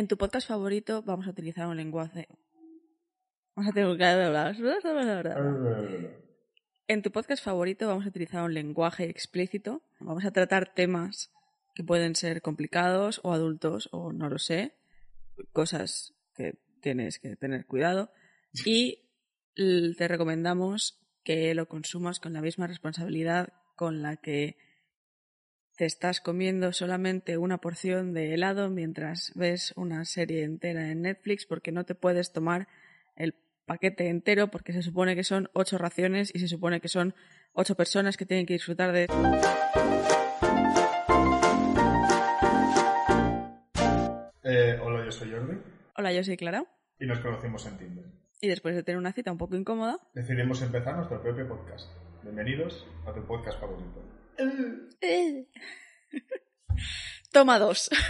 En tu podcast favorito vamos a utilizar un lenguaje. Vamos a tener que hablar. En tu podcast favorito vamos a utilizar un lenguaje explícito. Vamos a tratar temas que pueden ser complicados o adultos o no lo sé. Cosas que tienes que tener cuidado. Y te recomendamos que lo consumas con la misma responsabilidad con la que te estás comiendo solamente una porción de helado mientras ves una serie entera en Netflix porque no te puedes tomar el paquete entero porque se supone que son ocho raciones y se supone que son ocho personas que tienen que disfrutar de... Eh, hola, yo soy Jordi Hola, yo soy Clara. y nos conocimos en Tinder. Y después de tener una cita un poco incómoda, Decidimos empezar nuestro propio podcast. Bienvenidos a tu podcast favorito. toma dos.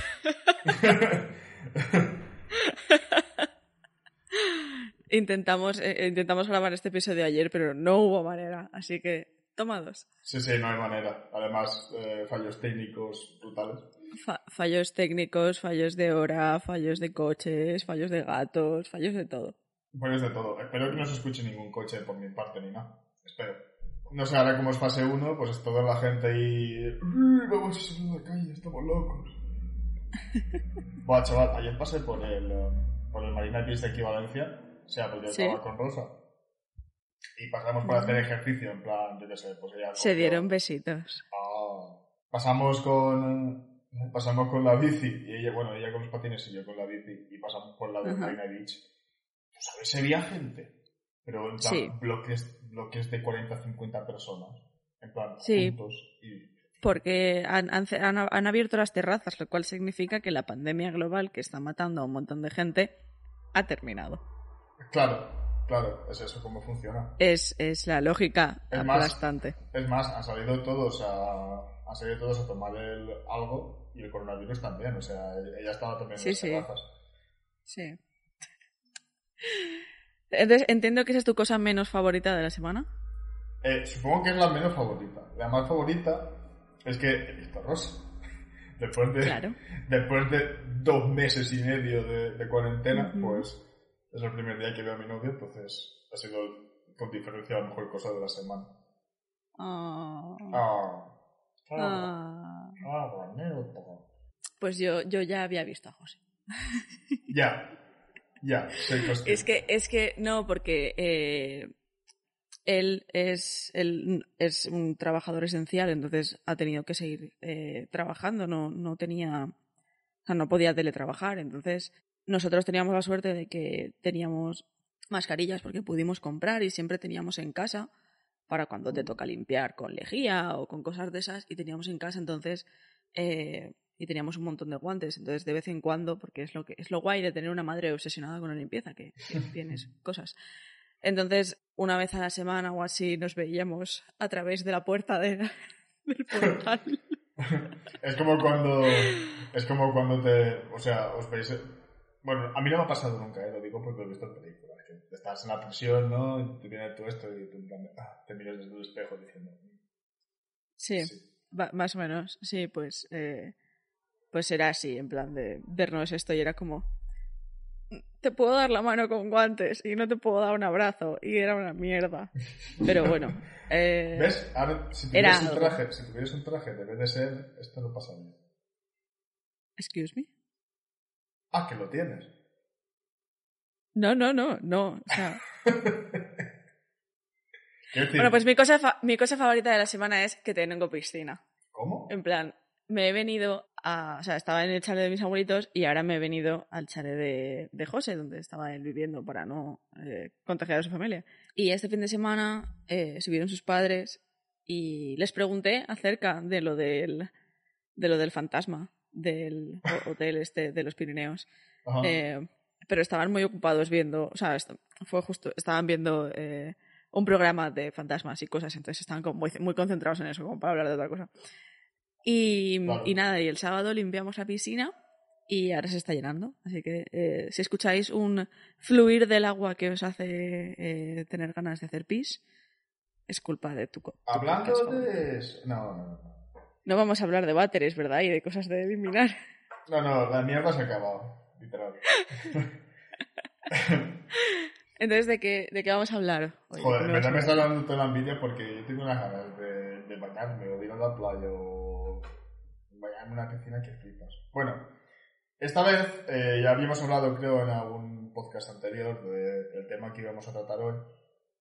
intentamos, eh, intentamos grabar este episodio ayer, pero no hubo manera, así que toma dos. Sí, sí, no hay manera. Además, eh, fallos técnicos brutales. Fa- fallos técnicos, fallos de hora, fallos de coches, fallos de gatos, fallos de todo. Fallos de todo. Espero que no se escuche ningún coche por mi parte ni nada. Espero. No sé, ahora como es fase 1, pues es toda la gente ahí... "Uy, Vamos a salir a la calle, estamos locos. Buah, chaval, ayer pasé por el, por el Marina Beach de aquí Valencia. O sea, porque yo Sí. estaba con Rosa. Y pasamos por hacer ejercicio, en plan, yo qué sé, pues ella... Se dieron besitos. Ah. Pasamos con pasamos con la bici y ella, bueno, ella con los patines y yo con la bici y pasamos por la de. Marina Beach. ¿Tú sabes? Se veía gente, pero en plan Sí. bloques, bloques de 40 50 personas, en plan Sí. juntos y Porque han, han, abierto las terrazas, lo cual significa que la pandemia global que está matando a un montón de gente ha terminado. claro, claro, es eso cómo funciona. Es, es la lógica Es más- aplastante. Es más, han salido todos a han salido todos a tomar el, algo y el coronavirus también, o sea, ella estaba también en Sí, las sí. terrazas. Sí. Entonces, entiendo que esa es tu cosa menos favorita de la semana. Eh, supongo que es la menos favorita. La más favorita es que he visto a Rosa. Después de, Claro. después de dos meses y medio de, de cuarentena, pues es el primer día que veo a mi novio, entonces ha sido con diferencia la mejor cosa de la semana. Ah. Ah, ah, Ah. ah, bonito. Pues yo, yo ya había visto a José. Ya, ya, soy. Es que, es que no, porque eh, él es, él es un trabajador esencial, entonces ha tenido que seguir eh, trabajando, no, no tenía, o sea, no podía teletrabajar, entonces nosotros teníamos la suerte de que teníamos mascarillas porque pudimos comprar y siempre teníamos en casa para cuando te toca limpiar con lejía o con cosas de esas y teníamos en casa entonces eh, y teníamos un montón de guantes entonces de vez en cuando porque es lo que es lo guay de tener una madre obsesionada con la limpieza que, que tienes cosas entonces una vez a la semana o así nos veíamos a través de la puerta de- del portal Es como cuando. Es como cuando te. O sea, os veis. Bueno, a mí no me ha pasado nunca, ¿eh? lo digo porque lo he visto en películas. Que estás en la prisión, ¿no? Y te viene todo esto y tú en plan de, ah, te miras desde el espejo diciendo. sí, Sí. va- más o menos sí pues eh, pues era así en plan de vernos esto y era como te puedo dar la mano con guantes y no te puedo dar un abrazo y era una mierda pero bueno eh, ¿Ves? Ahora, si Era tuvieras un traje, si tuvieras un traje, debe de ser. Esto no pasa bien. excuse me Ah, que lo tienes. no no no no o sea Bueno, pues mi cosa, mi cosa favorita de la semana es que tengo piscina. ¿Cómo? En plan, me he venido a... O sea, estaba en el chalet de mis abuelitos y ahora me he venido al chalet de, de José, donde estaba él viviendo para no eh, contagiar a su familia. Y este fin de semana eh, subieron sus padres y les pregunté acerca de lo del, de lo del fantasma. del ho- hotel este de los Pirineos. Eh, pero estaban muy ocupados viendo, o sea, fue justo, estaban viendo eh, un programa de fantasmas y cosas, entonces estaban como muy, muy concentrados en eso, como para hablar de otra cosa. Y, Claro. y nada, y el sábado limpiamos la piscina y ahora se está llenando, así que eh, si escucháis un fluir del agua que os hace eh, tener ganas de hacer pis, es culpa de tu, tu Hablando de... eso- No, no, no. No vamos a hablar de váteres, ¿verdad? Y de cosas de eliminar. No, no, la mierda se ha acabado, literal. Entonces, ¿de qué, de qué vamos a hablar? hoy? Joder, ¿Qué en me verdad está dando toda la envidia porque yo tengo unas ganas de, de bañarme o de ir a la playa o en una piscina que flipas. Bueno, esta vez eh, ya habíamos hablado, creo, en algún podcast anterior de- del tema que íbamos a tratar hoy,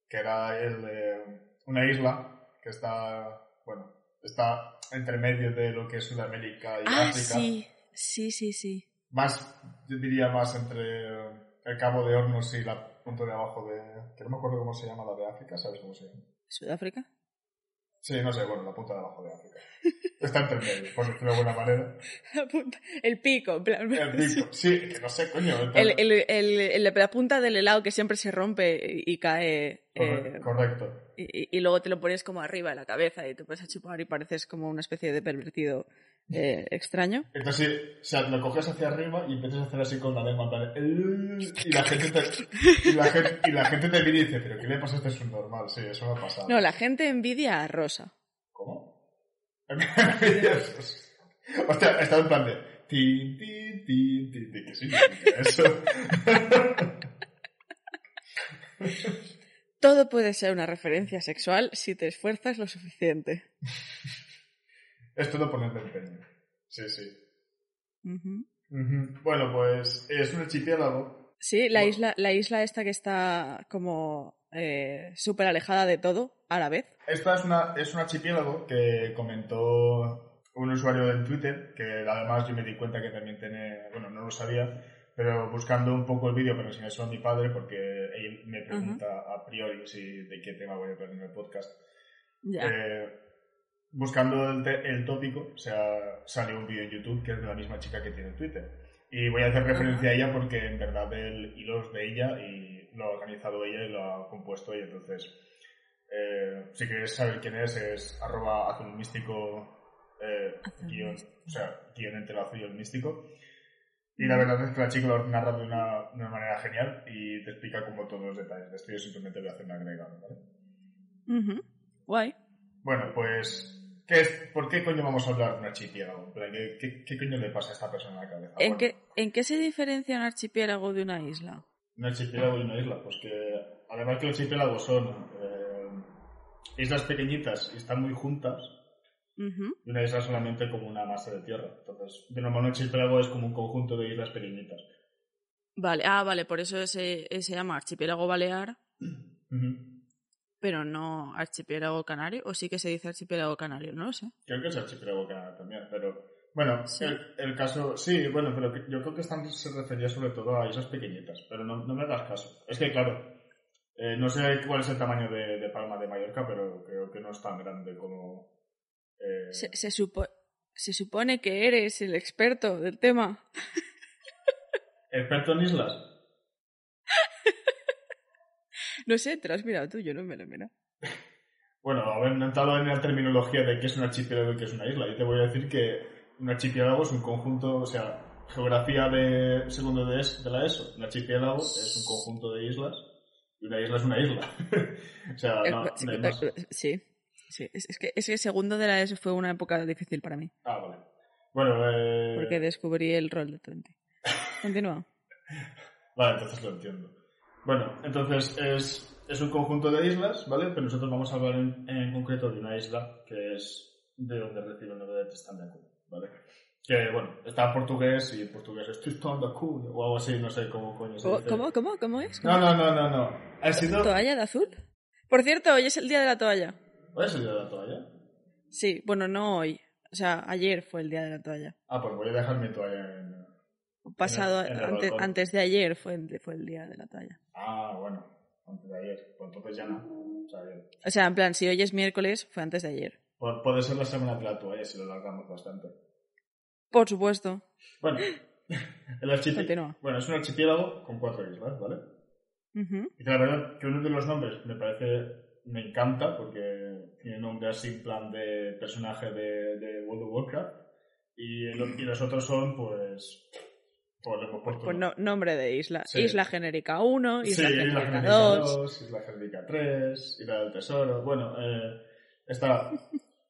que era el de una isla que está, bueno, está entre medio de lo que es Sudamérica y Ah, África. sí, sí, sí, sí. Más, yo diría más entre el Cabo de Hornos y la punto de abajo de... que no me acuerdo cómo se llama la de África, ¿sabes cómo se llama? ¿Sudáfrica? Sí, no sé, bueno, la punta de abajo de África. Está entre medio, por decirlo de alguna manera. La punta- El pico, en plan. El pico. Sí, que no sé, coño. El, el, el- la punta del helado que siempre se rompe y cae. Eh, Correcto. y, y luego te lo pones como arriba de la cabeza y te puedes a chupar y pareces como una especie de pervertido eh, extraño. Entonces, sí, o sea, lo coges hacia arriba y empiezas a hacer así con la lengua, y la gente te, y la gente, y la gente te mira y dice, pero ¿qué le pasa a este subnormal? Sí, eso me ha pasado. No, la gente envidia a Rosa. ¿Cómo? Hostia, he estado en plan de, ti, ti, ti, ti, ti, ¿qué significa eso? Todo puede ser una referencia sexual si te esfuerzas lo suficiente. Es todo ponerle empeño. Sí, sí. Bueno, pues es un archipiélago. Sí, la Bueno. isla, la isla esta que está como eh, súper alejada de todo a la vez. Esta es, una, es un archipiélago que comentó un usuario en Twitter, que además yo me di cuenta que también tiene, bueno, no lo sabía, pero buscando un poco el vídeo para enseñárselo a mi padre, porque él me pregunta a priori si de qué tema voy a hablar en el podcast. Ya. Eh, buscando el, el tópico, o sea, salió un vídeo en YouTube que es de la misma chica que tiene Twitter. Y voy a hacer referencia a ella porque en verdad el hilo es de ella y lo ha organizado ella y lo ha compuesto ella. Entonces, eh, si queréis saber quién es, es arroba azul místico, eh, guion, o sea, guion entre el azul y el místico. Y la verdad es que la chica lo narra de una, de una manera genial y te explica como todos los detalles. De esto yo simplemente voy a hacer un agregado, ¿vale? Ujú. Guay. Bueno, pues, ¿qué es, ¿por qué coño vamos a hablar de un archipiélago? ¿Qué, qué, qué coño le pasa a esta persona en la cabeza? ¿En Bueno, qué, ¿En qué se diferencia un archipiélago de una isla? Un archipiélago y una isla, pues que además que los archipiélagos son eh, islas pequeñitas y están muy juntas, y una isla solamente como una masa de tierra. Entonces, de normal un archipiélago es como un conjunto de islas pequeñitas. Vale, ah, vale, por eso se, se llama archipiélago balear. pero no archipiélago canario, o sí que se dice archipiélago canario, no lo sé. Creo que es archipiélago canario también, pero bueno, Sí. el, el caso, sí, bueno, pero yo creo que se refería sobre todo a islas pequeñitas, pero no, no me hagas caso. Es que, claro, eh, no sé cuál es el tamaño de, de Palma de Mallorca, pero creo que no es tan grande como... eh, Se, se, supo- se supone que eres el experto del tema. ¿Experto en islas? No sé, te lo has mirado tú, yo no me lo he mirado. Bueno, haber entrado en la terminología de qué es un archipiélago y qué es una isla, yo te voy a decir que un archipiélago es un conjunto, o sea, geografía de segundo de, es- de la ESO, un archipiélago es un conjunto de islas y una isla es una isla. o sea, Eh, no, sí, no hay más. sí, sí, es, es que ese segundo de la ESO fue una época difícil para mí, Ah, vale. Bueno, eh... porque descubrí el rol de Twenty. Continúa. Vale, entonces lo entiendo. Bueno, entonces es, es un conjunto de islas, ¿vale? Pero nosotros vamos a hablar en, en concreto de una isla que es de donde recibe el nombre de Tristandacu, ¿vale? Que, bueno, está en portugués y en portugués es Tristandacu o algo así, no sé cómo coño se ¿Cómo, dice. ¿Cómo? ¿Cómo? ¿Cómo es? No, no, no, no, no. Ha sido... ¿Toalla de azul? Por cierto, hoy es el día de la toalla. ¿Hoy es el día de la toalla? Sí, bueno, no hoy. O sea, ayer fue el día de la toalla. Ah, pues voy a dejar mi toalla en... Pasado, en el ante- balcón. antes de ayer fue, el- fue el día de la toalla. Ah, bueno, antes de ayer. Pues entonces ya no. O sea, bien. O sea, en plan, si hoy es miércoles, fue antes de ayer. Pu- Puede ser la semana de la toalla si lo alargamos bastante. Por supuesto. Bueno, el archipiélago. Bueno, es un archipiélago con cuatro islas, ¿vale? Ujú. Y la verdad que uno de los nombres me parece, me encanta porque tiene nombre así en plan de personaje de, de World of Warcraft. Y, el- y los otros son, pues, pues le hemos puesto. Pues no, nombre de isla. Sí. Isla genérica 1, sí, Isla Isla genérica Genérica 2. 2, Isla Genérica 3, Isla del Tesoro. Bueno, eh, está.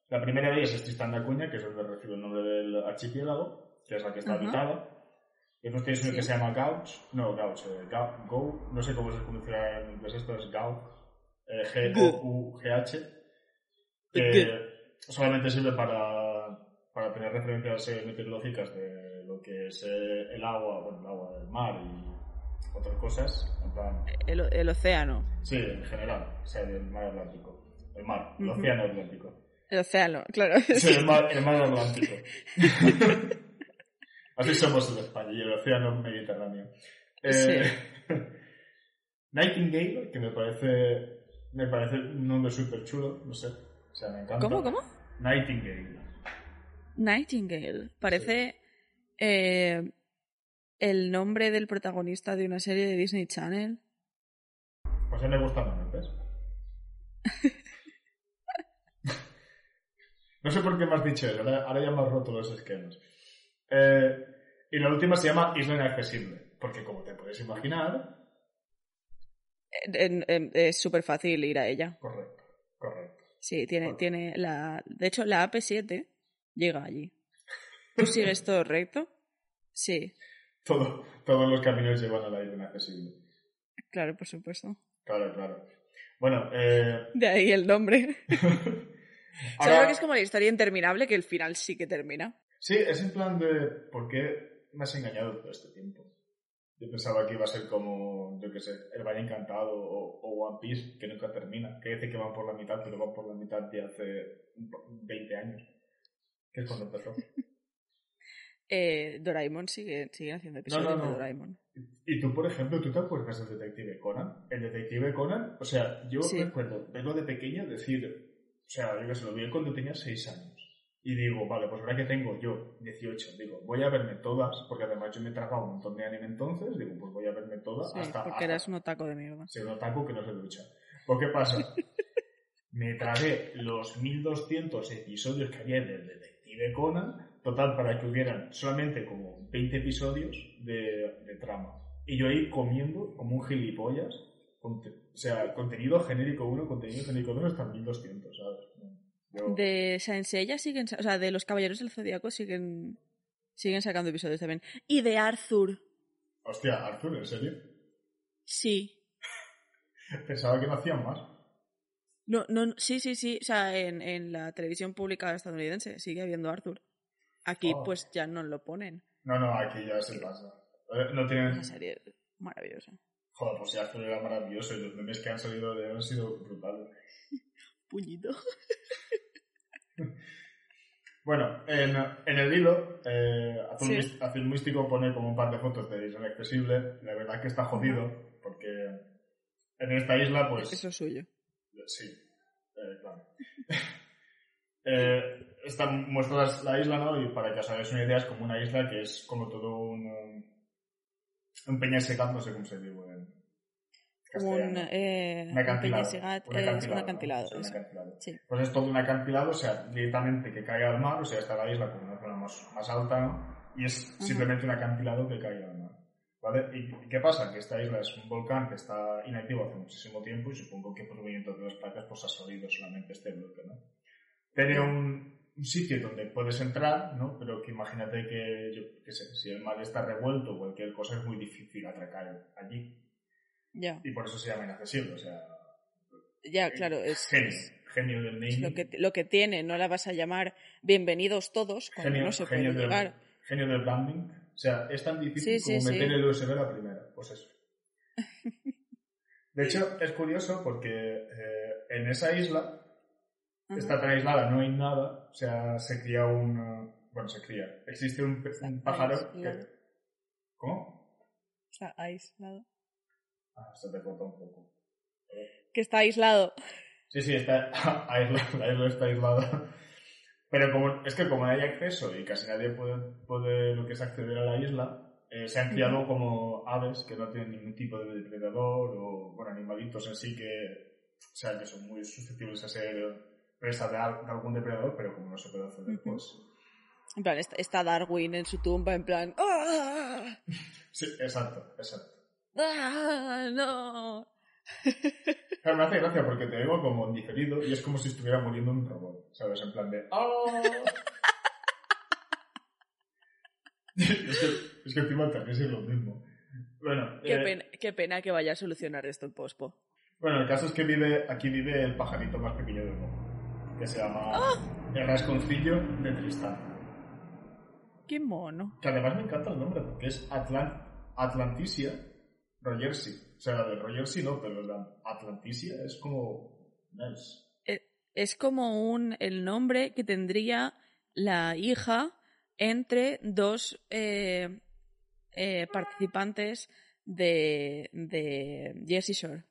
La primera de ellas es Tristán de Acuña, que es donde recibe el nombre del archipiélago, que es la que está Ajá. habitada. Y después tienes uno Sí. que se llama Gauch, no, Gauch, eh, Gau- Go, no sé cómo se pronuncia en inglés esto, es Gauch, eh, G-O-U-G-H, que solamente sirve para, para tener referencias eh, meteorológicas de que es eh, el agua, bueno, el agua del mar y otras cosas, en plan, El, el océano. sí, en general, o sea, el mar Atlántico, el mar, el Ujú. océano Atlántico. El océano, claro. Sí, el mar, el mar Atlántico. Así somos en España y el océano Mediterráneo. Eh, Sí. Nightingale, que me parece, me parece un nombre súper chulo, no sé, o sea, me encanta. ¿Cómo, cómo? Nightingale. Nightingale. Parece eh, el nombre del protagonista de una serie de Disney Channel. Pues a mí me gusta ¿ves? no sé por qué me has dicho eso, ahora, ahora ya me has roto los esquemas. Eh, y la última se llama Isla Inaccesible, porque como te puedes imaginar, es súper fácil ir a ella. correcto, correcto. Sí, tiene, tiene la. De hecho, la AP7 llega allí. ¿Tú sigues todo recto? Sí, Todo, todos los caminos llevan a la isla inaccesible. claro, por supuesto. Claro, claro. Bueno, eh, De ahí el nombre. ahora- Seguro que es como la historia interminable que el final sí que termina. sí, es en plan de ¿por qué me has engañado todo este tiempo? Yo pensaba que iba a ser como, yo qué sé, El Valle Encantado o, o One Piece, que nunca termina. Que dice que van por la mitad, pero van por la mitad de hace 20 años. Que es cuando empezó. Eh, Doraemon sigue, siguen haciendo episodios no, no. de Doraemon. Y tú, por ejemplo, ¿tú te acuerdas del detective Conan? El detective Conan, o sea, yo Sí. recuerdo verlo de pequeño decir, o sea, yo que sé, lo vi cuando tenía 6 años. Y digo, vale, pues ahora que tengo yo 18, digo, voy a verme todas, porque además yo me he tragado un montón de anime entonces, digo, pues voy a verme todas Sí, hasta, porque hasta eras un otaco de mierda. ser un otaku que no se ducha. Pues ¿qué pasa? me tragué los 1200 episodios que había del detective Conan, total, para que hubieran solamente como 20 episodios de, de trama. Y yo ahí comiendo como un gilipollas, o sea, contenido genérico 1, contenido genérico 2 hasta 1200, ¿sabes? Yo- De Saint Seiya siguen, o sea, de los Caballeros del Zodíaco siguen, siguen sacando episodios también. Y de Arthur, Hostia, Arthur, ¿en serio? sí. Pensaba que no hacían más. No, no, sí, sí, sí. O sea, en, en la televisión pública estadounidense sigue habiendo Arthur. Aquí, Oh. pues ya no lo ponen. No, no, aquí ya se pasa. Eh, No tienen... Una serie maravillosa. Joder, pues ya Arthur era maravilloso y los memes que han salido de él han sido brutales. Puñito. Bueno, en, en el hilo, eh, Azul, Sí. Mís- Azul Místico pone como un par de fotos de Isla Inaccesible. La verdad que está jodido, porque en esta isla, pues... Eso es suyo. Sí, eh, claro. eh, está, muestra la, la isla, ¿no? Y para que os hagáis una idea, es como una isla que es como todo un... Un peñasegat, no sé cómo se dice en Un, eh, Un un acantilado. Un es acantilado, un ¿no? acantilado. Sí, un acantilado. Sí. Pues es todo un acantilado, o sea, directamente que cae al mar, o sea, está la isla como una zona más, más alta, ¿no? Y es Ajá. simplemente un acantilado que cae al mar. ¿Vale? ¿Y qué pasa? Que esta isla es un volcán que está inactivo hace muchísimo tiempo y supongo que por movimiento de las placas pues ha salido solamente este bloque, ¿no? Tiene un, un sitio donde puedes entrar, ¿no? Pero que imagínate que, yo qué sé, si el mar está revuelto o cualquier cosa es muy difícil atracar allí. Ya, Y por eso se llama inaccesible, o sea, ya, claro, es, genio, genio del naming. lo, que, lo que tiene. No la vas a llamar bienvenidos todos cuando genio, no se puede del, llegar. genio del branding. O sea, es tan difícil Sí, sí, como sí. meter el USB a la primera. Pues eso. De hecho, es curioso porque eh, en esa isla Ajá. está tan aislada, no hay nada. O sea, se cría un... eh, Bueno, se cría. Existe un, un pájaro que... aislado. ¿Cómo? O sea, aislado. Ah, se te corta un poco. Que está aislado. Sí, sí, está aislada, la isla está aislada. Pero como, es que como no hay acceso y casi nadie puede, puede lo que es acceder a la isla, eh, se han criado como aves que no tienen ningún tipo de depredador o, bueno, animalitos en sí que, o sea, que son muy susceptibles a ser presa de, al- de algún depredador, pero como no se puede hacer pues... En plan, está, Darwin en su tumba, en plan. ¡Ah! Sí, exacto, exacto. ¡Ah! ¡No! Claro, me hace gracia porque te oigo como en diferido y es como si estuviera muriendo un robot, ¿sabes? En plan de... ¡Ah! es, que, es que encima también es lo mismo. Bueno, Qué, eh, pena, qué pena que vaya a solucionar esto el pospo. bueno, el caso es que vive, aquí vive el pajarito más pequeño del mundo, que se llama el rasconcillo de Tristán. Qué mono. Que además me encanta el nombre porque es Atlan Atlanticia Rogersi. O sea, la de Rogersi no, pero la Atlanticia es como... Nice. Es como un el nombre que tendría la hija entre dos eh, eh, participantes de, de Jersey Shore.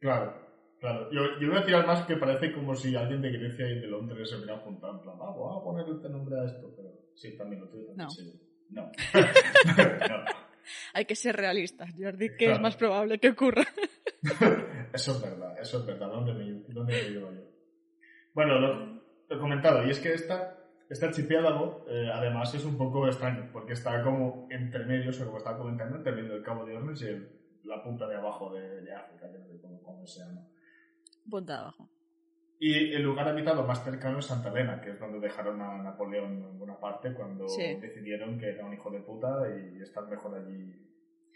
Claro, claro. Yo, yo voy a tirar más que parece como si alguien de Grecia y de Londres se hubieran juntado en plan, ah, voy a ponerle este nombre a esto, pero sí, también lo tuyo también No. sí. No. no. Hay que ser realistas, Jordi, que Claro. es más probable que ocurra. Eso es verdad, eso es verdad. ¿Dónde me, dónde me llevo yo? Bueno, lo, lo he comentado, y es que esta, este archipiélago eh, además es un poco extraño, porque está como entre medios, o como estaba comentando, entre medio del Cabo de Hornos y el- la punta de abajo de, de África, que no sé cómo, cómo se llama. Punta de abajo. Y el lugar habitado más cercano es Santa Elena, que es donde dejaron a Napoleón en buena parte cuando Sí. decidieron que era un hijo de puta y estar mejor allí.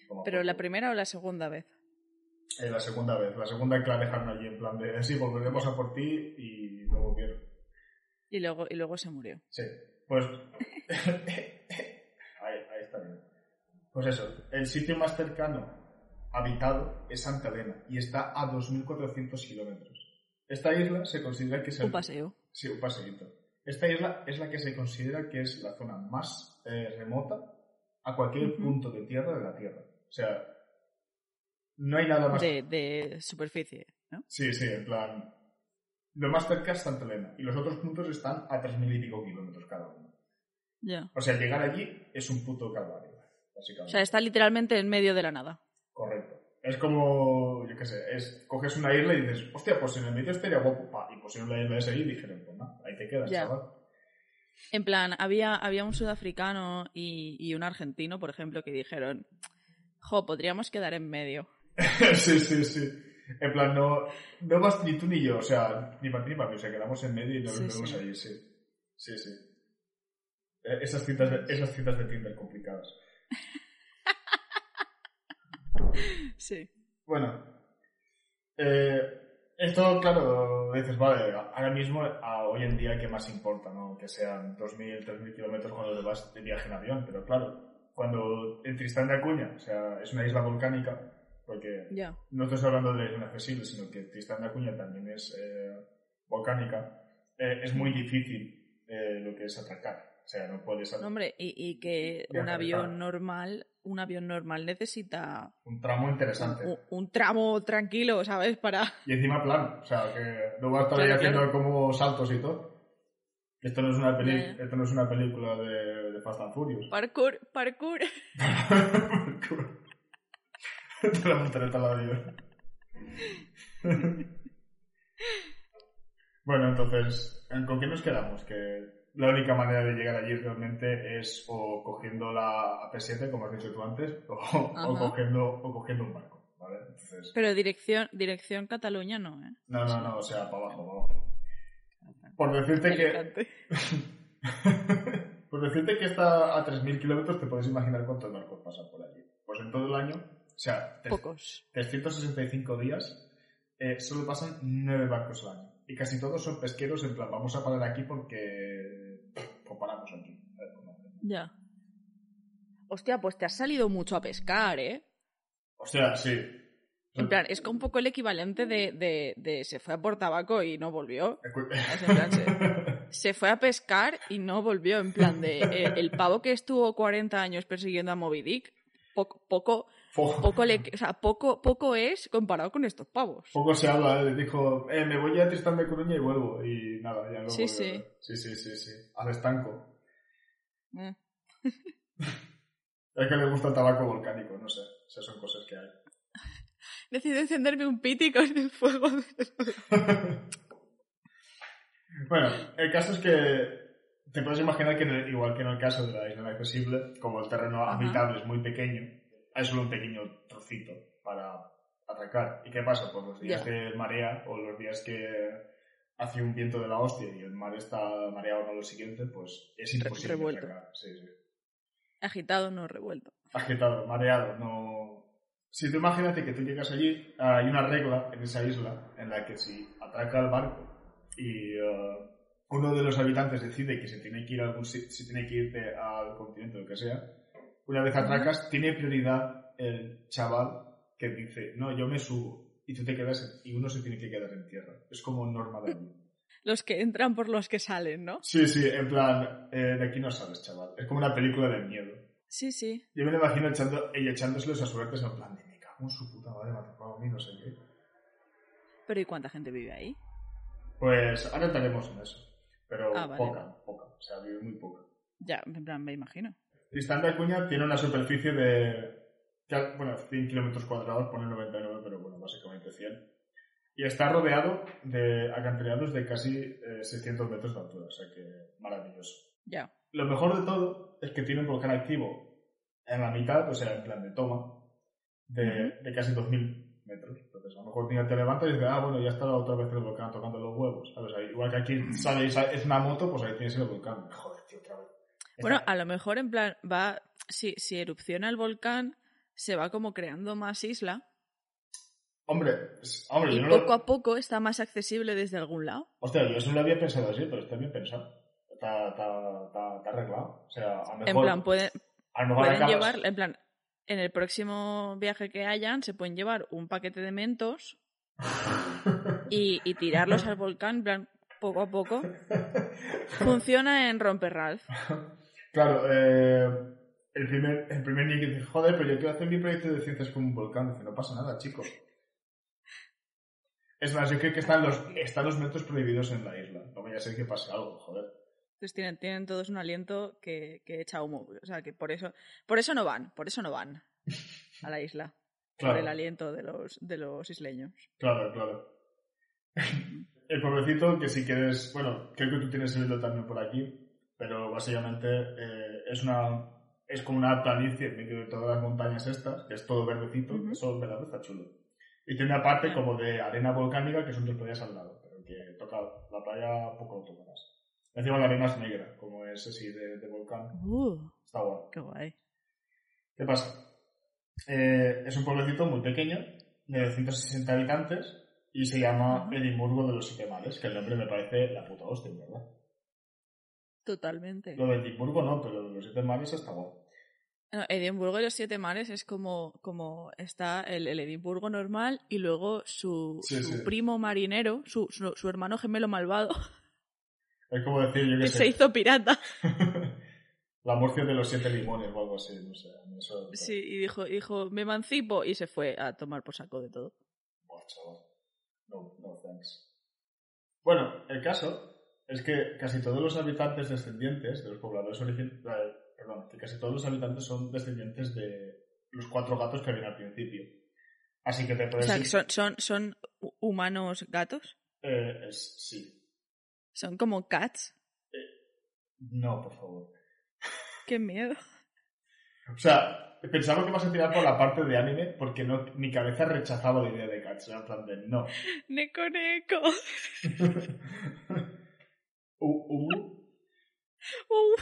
como ¿Pero la primera o la segunda vez? Eh, la segunda vez. La segunda que la dejaron allí en plan de sí, volveremos a por ti y no volvieron. Y luego, y luego se murió. Sí. Pues. ahí, ahí está bien. Pues eso, el sitio más cercano habitado es Santa Elena y está a 2.400 kilómetros. Esta isla se considera que es el, Un paseo. Sí, un paseíto. Esta isla es la que se considera que es la zona más eh, remota a cualquier Ujú. punto de tierra de la Tierra. O sea, no hay nada más. De, de superficie, ¿no? Sí, sí, en plan. Lo más cerca es Santa Elena y los otros puntos están a 3.000 y pico kilómetros cada uno. Ya. O sea, llegar allí es un puto calvario, O básicamente. sea, está literalmente en medio de la nada. Correcto. Es como, yo qué sé, es, coges una isla y dices, hostia, pues en el medio estaría guapo, pa, y pusieron la isla esa y dijeron, pues nada, ahí te quedas, chaval. En plan, había, había un sudafricano y, y un argentino, por ejemplo, que dijeron, jo, podríamos quedar en medio. sí, sí, sí. En plan, no, no vas ni tú ni yo, o sea, ni para ni para mí, o sea, quedamos en medio y nos Sí, vemos sí. ahí, sí. Sí, sí. Eh, Esas citas, de, esas citas de Tinder complicadas. Sí. Bueno, eh, esto, claro, dices, vale, ahora mismo, a hoy en día, ¿qué más importa, no? Que sean 2.000, 3.000 kilómetros cuando te vas de viaje en avión, pero claro, cuando en Tristán de Acuña, o sea, es una isla volcánica, porque Ya. no estoy hablando de inaccesible, sino que Tristán de Acuña también es eh, volcánica, eh, es muy difícil eh, lo que es atracar. O sea, no puedes... No, hombre, y, y que un avión normal, un avión normal necesita Un tramo interesante. un, un tramo tranquilo, ¿sabes? Para... Y encima plano, o sea, que no va a estar ahí haciendo como saltos y todo. Esto no es una, peli esto no es una película de, de Fast and Furious. Parkour, parkour. Te la voltereta al avión. bueno, entonces, ¿con qué nos quedamos? Que la única manera de llegar allí realmente es o cogiendo la AP7, como has dicho tú antes, o, cogiendo, o cogiendo un barco, ¿vale? Entonces, Pero dirección, dirección Cataluña no, ¿eh? no, no, no, o sea, para abajo, para abajo. Por decirte que... Por decirte que está a 3.000 kilómetros, te puedes imaginar cuántos barcos pasan por allí. Pues en todo el año, o sea, Pocos. 365 días, eh, solo pasan 9 barcos al año. Y casi todos son pesqueros, en plan, vamos a parar aquí porque... Pues paramos aquí. A ver cómo hacemos. Ya. Hostia, pues te has salido mucho a pescar, ¿eh? O sea, sí. En plan, es un poco el equivalente de, de, de se fue a por tabaco y no volvió. Escu- Es en plan, se, se fue a pescar y no volvió. En plan, de eh, el pavo que estuvo 40 años persiguiendo a Moby Dick poco, poco, Poco, le, o sea, poco, poco es comparado con estos pavos. poco se habla, ¿eh? dijo, eh, me voy a Tristán de Coruña y vuelvo. Y nada, ya luego. Sí, sí. Sí, sí, sí, sí. Al estanco. Mm. Es que le gusta el tabaco volcánico, no sé. Esas son cosas que hay. Decido encenderme un piti con el fuego. Bueno, el caso es que te puedes imaginar que el- igual que en el caso de la isla inaccesible, como el terreno Ajá. habitable es muy pequeño, hay solo un pequeño trocito para atracar. ¿Y qué pasa? Pues los días Ya. de marea o los días que hace un viento de la hostia y el mar está mareado o lo siguiente, pues es imposible revuelto. atracar. Sí, sí. Agitado, no revuelto. agitado, mareado, no... Si tú imagínate que tú llegas allí, hay una regla en esa isla en la que si atraca el barco y eh, uno de los habitantes decide que se tiene que ir a algún si, si tiene que irte al continente o lo que sea, una vez atracas, tiene prioridad el chaval que dice, no, yo me subo y tú te quedas en- y uno se tiene que quedar en tierra. Es como norma de allí. Los que entran por los que salen, ¿no? Sí, sí, en plan, eh, de aquí no sales, chaval. Es como una película de miedo. Sí, sí. Yo me lo imagino echando, ella echándoselos a suertes en plan de me cago en su puta madre, me ha a mí, no sé qué. Pero ¿y cuánta gente vive ahí? Pues ahora entraremos en eso. Pero Ah, vale. poca, poca. O sea, vive muy poca. Ya, en plan, me imagino. Tristán de Acuña tiene una superficie de. Bueno, 100 kilómetros cuadrados, pone 99, pero bueno, básicamente 100. Y está rodeado de acantilados de casi eh, 600 metros de altura, o sea que maravilloso. Ya. Lo mejor de todo es que tiene un volcán activo en la mitad, o sea, en plan de toma, de, de casi 2.000 metros. Entonces, a lo mejor te levantas y dices, ah, bueno, ya está otra vez el volcán tocando los huevos. ¿sabes? Igual que aquí sale- es una moto, pues ahí tienes el volcán. Joder, tío, otra vez. Bueno, a lo mejor en plan, va. Si, si erupciona el volcán, se va como creando más isla. Hombre, hombre, Y yo no poco lo... a poco está más accesible desde algún lado. Hostia, yo eso lo había pensado así, pero está bien pensado. Está, está, está, está arreglado. O sea, a lo mejor... En plan, pueden, a lo mejor pueden acabas- llevar, en plan, en el próximo viaje que hayan, se pueden llevar un paquete de mentos y, y tirarlos al volcán, en plan, poco a poco. Funciona en Romper Ralph. Claro, eh, el primer, el primer niño que dice, joder, pero yo quiero hacer mi proyecto de ciencias con un volcán. Dice, no pasa nada, chico. Es más, yo creo que están los, están los metros prohibidos en la isla. No vaya a ser que pase algo, joder. Entonces tienen, tienen todos un aliento que, que echa humo. O sea, que por eso, por eso no van, por eso no van a la isla. Por el Claro, aliento de los, de los isleños. claro, claro. El pobrecito, que si quieres, bueno, creo que tú tienes el también por aquí, pero básicamente eh, es una, es como una planicie en medio de todas las montañas estas, que es todo verdecito, Ujú. eso en verdad está chulo. Y tiene una parte como de arena volcánica que son dos playas al lado, pero que toca la playa poco lo tocarás. Encima la arena es negra, como es así de, de volcán. Uh, Está guay. qué guay. ¿Qué pasa? Eh, es un pueblecito muy pequeño, de 260 habitantes, y se llama. Edimburgo de los Siete Mares, que el nombre me parece la puta hostia, ¿verdad? Totalmente. Lo de Edimburgo no, pero lo de los Siete Mares está guay. No, Edimburgo y los siete mares es como, como está el, el Edimburgo normal y luego su, Sí, su sí. primo marinero, su, su, su hermano gemelo malvado, Es como decir, yo que se hizo pirata. la morcia de los siete limones o algo así, no sé. Eso, Sí, y dijo, dijo, me emancipo y se fue a tomar por saco de todo. Buah, chaval. No, no thanks. Bueno, el caso es que casi todos los habitantes descendientes de los pobladores originales, perdón, que casi todos los habitantes son descendientes de los cuatro gatos que había al principio. Así que te O puedes sea, ir- que son, son, son hu- humanos gatos. Eh, es- sí. Son como cats. No, por favor. Qué miedo. O sea, pensaba que vas a tirar por la parte de anime porque no, mi cabeza rechazaba la idea de cats. En plan de no. Neko neko. Uh, uh. Uh,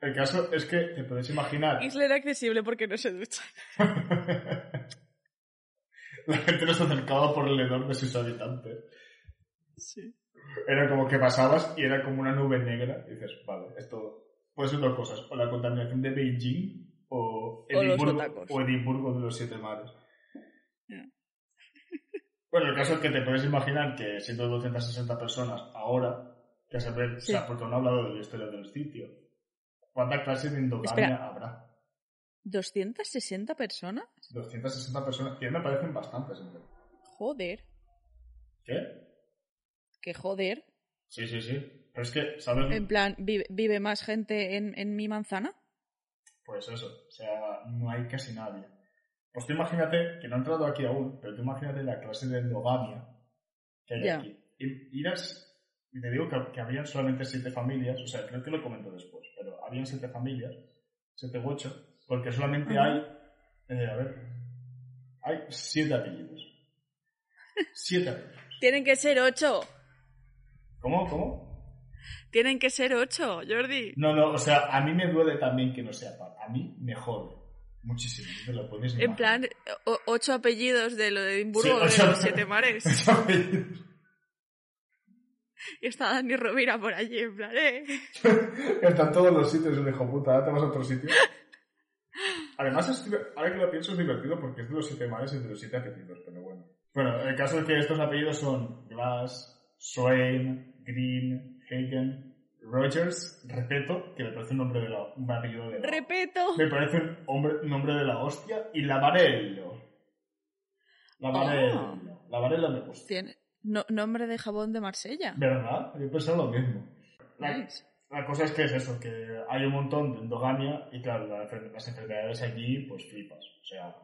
El caso es que te puedes imaginar. Isla era accesible porque no se ducha. La gente nos acercaba por el hedor de sus habitantes. Sí. Era como que pasabas y era como una nube negra. Y dices, vale, esto puede ser dos cosas. O la contaminación de Beijing o Edimburgo, otacos. o Edimburgo de los siete mares. Ya. Bueno, el caso es que te puedes imaginar que siendo 260 personas ahora, que a saber, Sí. o sea, porque no he hablado de la historia del sitio, ¿cuánta clase de endogamia habrá? ¿260 personas? 260 personas, que me parecen bastantes. hombre. Joder. ¿Qué? Que joder. Sí, sí, sí. Pero es que, ¿sabes? En plan, ¿vive, vive más gente en, en mi manzana? Pues eso, o sea, no hay casi nadie. Pues tú imagínate, que no he entrado aquí aún, pero tú imagínate la clase de endogamia que hay aquí. Y irás, y te digo que, que habían solamente siete familias, o sea, creo que lo comento después, pero habían siete familias, siete u ocho, porque solamente hay, eh, a ver, hay siete apellidos. Siete apellidos. Tienen que ser ocho. ¿Cómo? ¿Cómo? Tienen que ser ocho, Jordi. No, no, o sea, a mí me duele también que no sea par. A mí me jode muchísimo, te lo puedes ni En plan, o- ocho apellidos de lo de Edimburgo, Sí, de los siete mares. Ocho apellidos. Y está Dani Rovira por allí, en plan, eh. Están todos los sitios, el hijo puta, ahora te vas a otro sitio. Además, ahora que lo pienso es divertido porque es de los siete mares y de los siete apellidos, pero bueno. Bueno, el caso es que estos apellidos son Glass, Swain, Green, Hagen, Rogers, Repeto, que me parece un nombre de la, un apellido de la, Repeto. me parece un hombre, nombre de la hostia, y Lavarello. Lavarello. Oh. Lavarello me gusta. Tiene no- nombre de jabón de Marsella. ¿Verdad? Yo pensaba lo mismo. La, cosa es que es eso, que hay un montón de endogamia y claro, las enfermedades allí, pues flipas. O sea,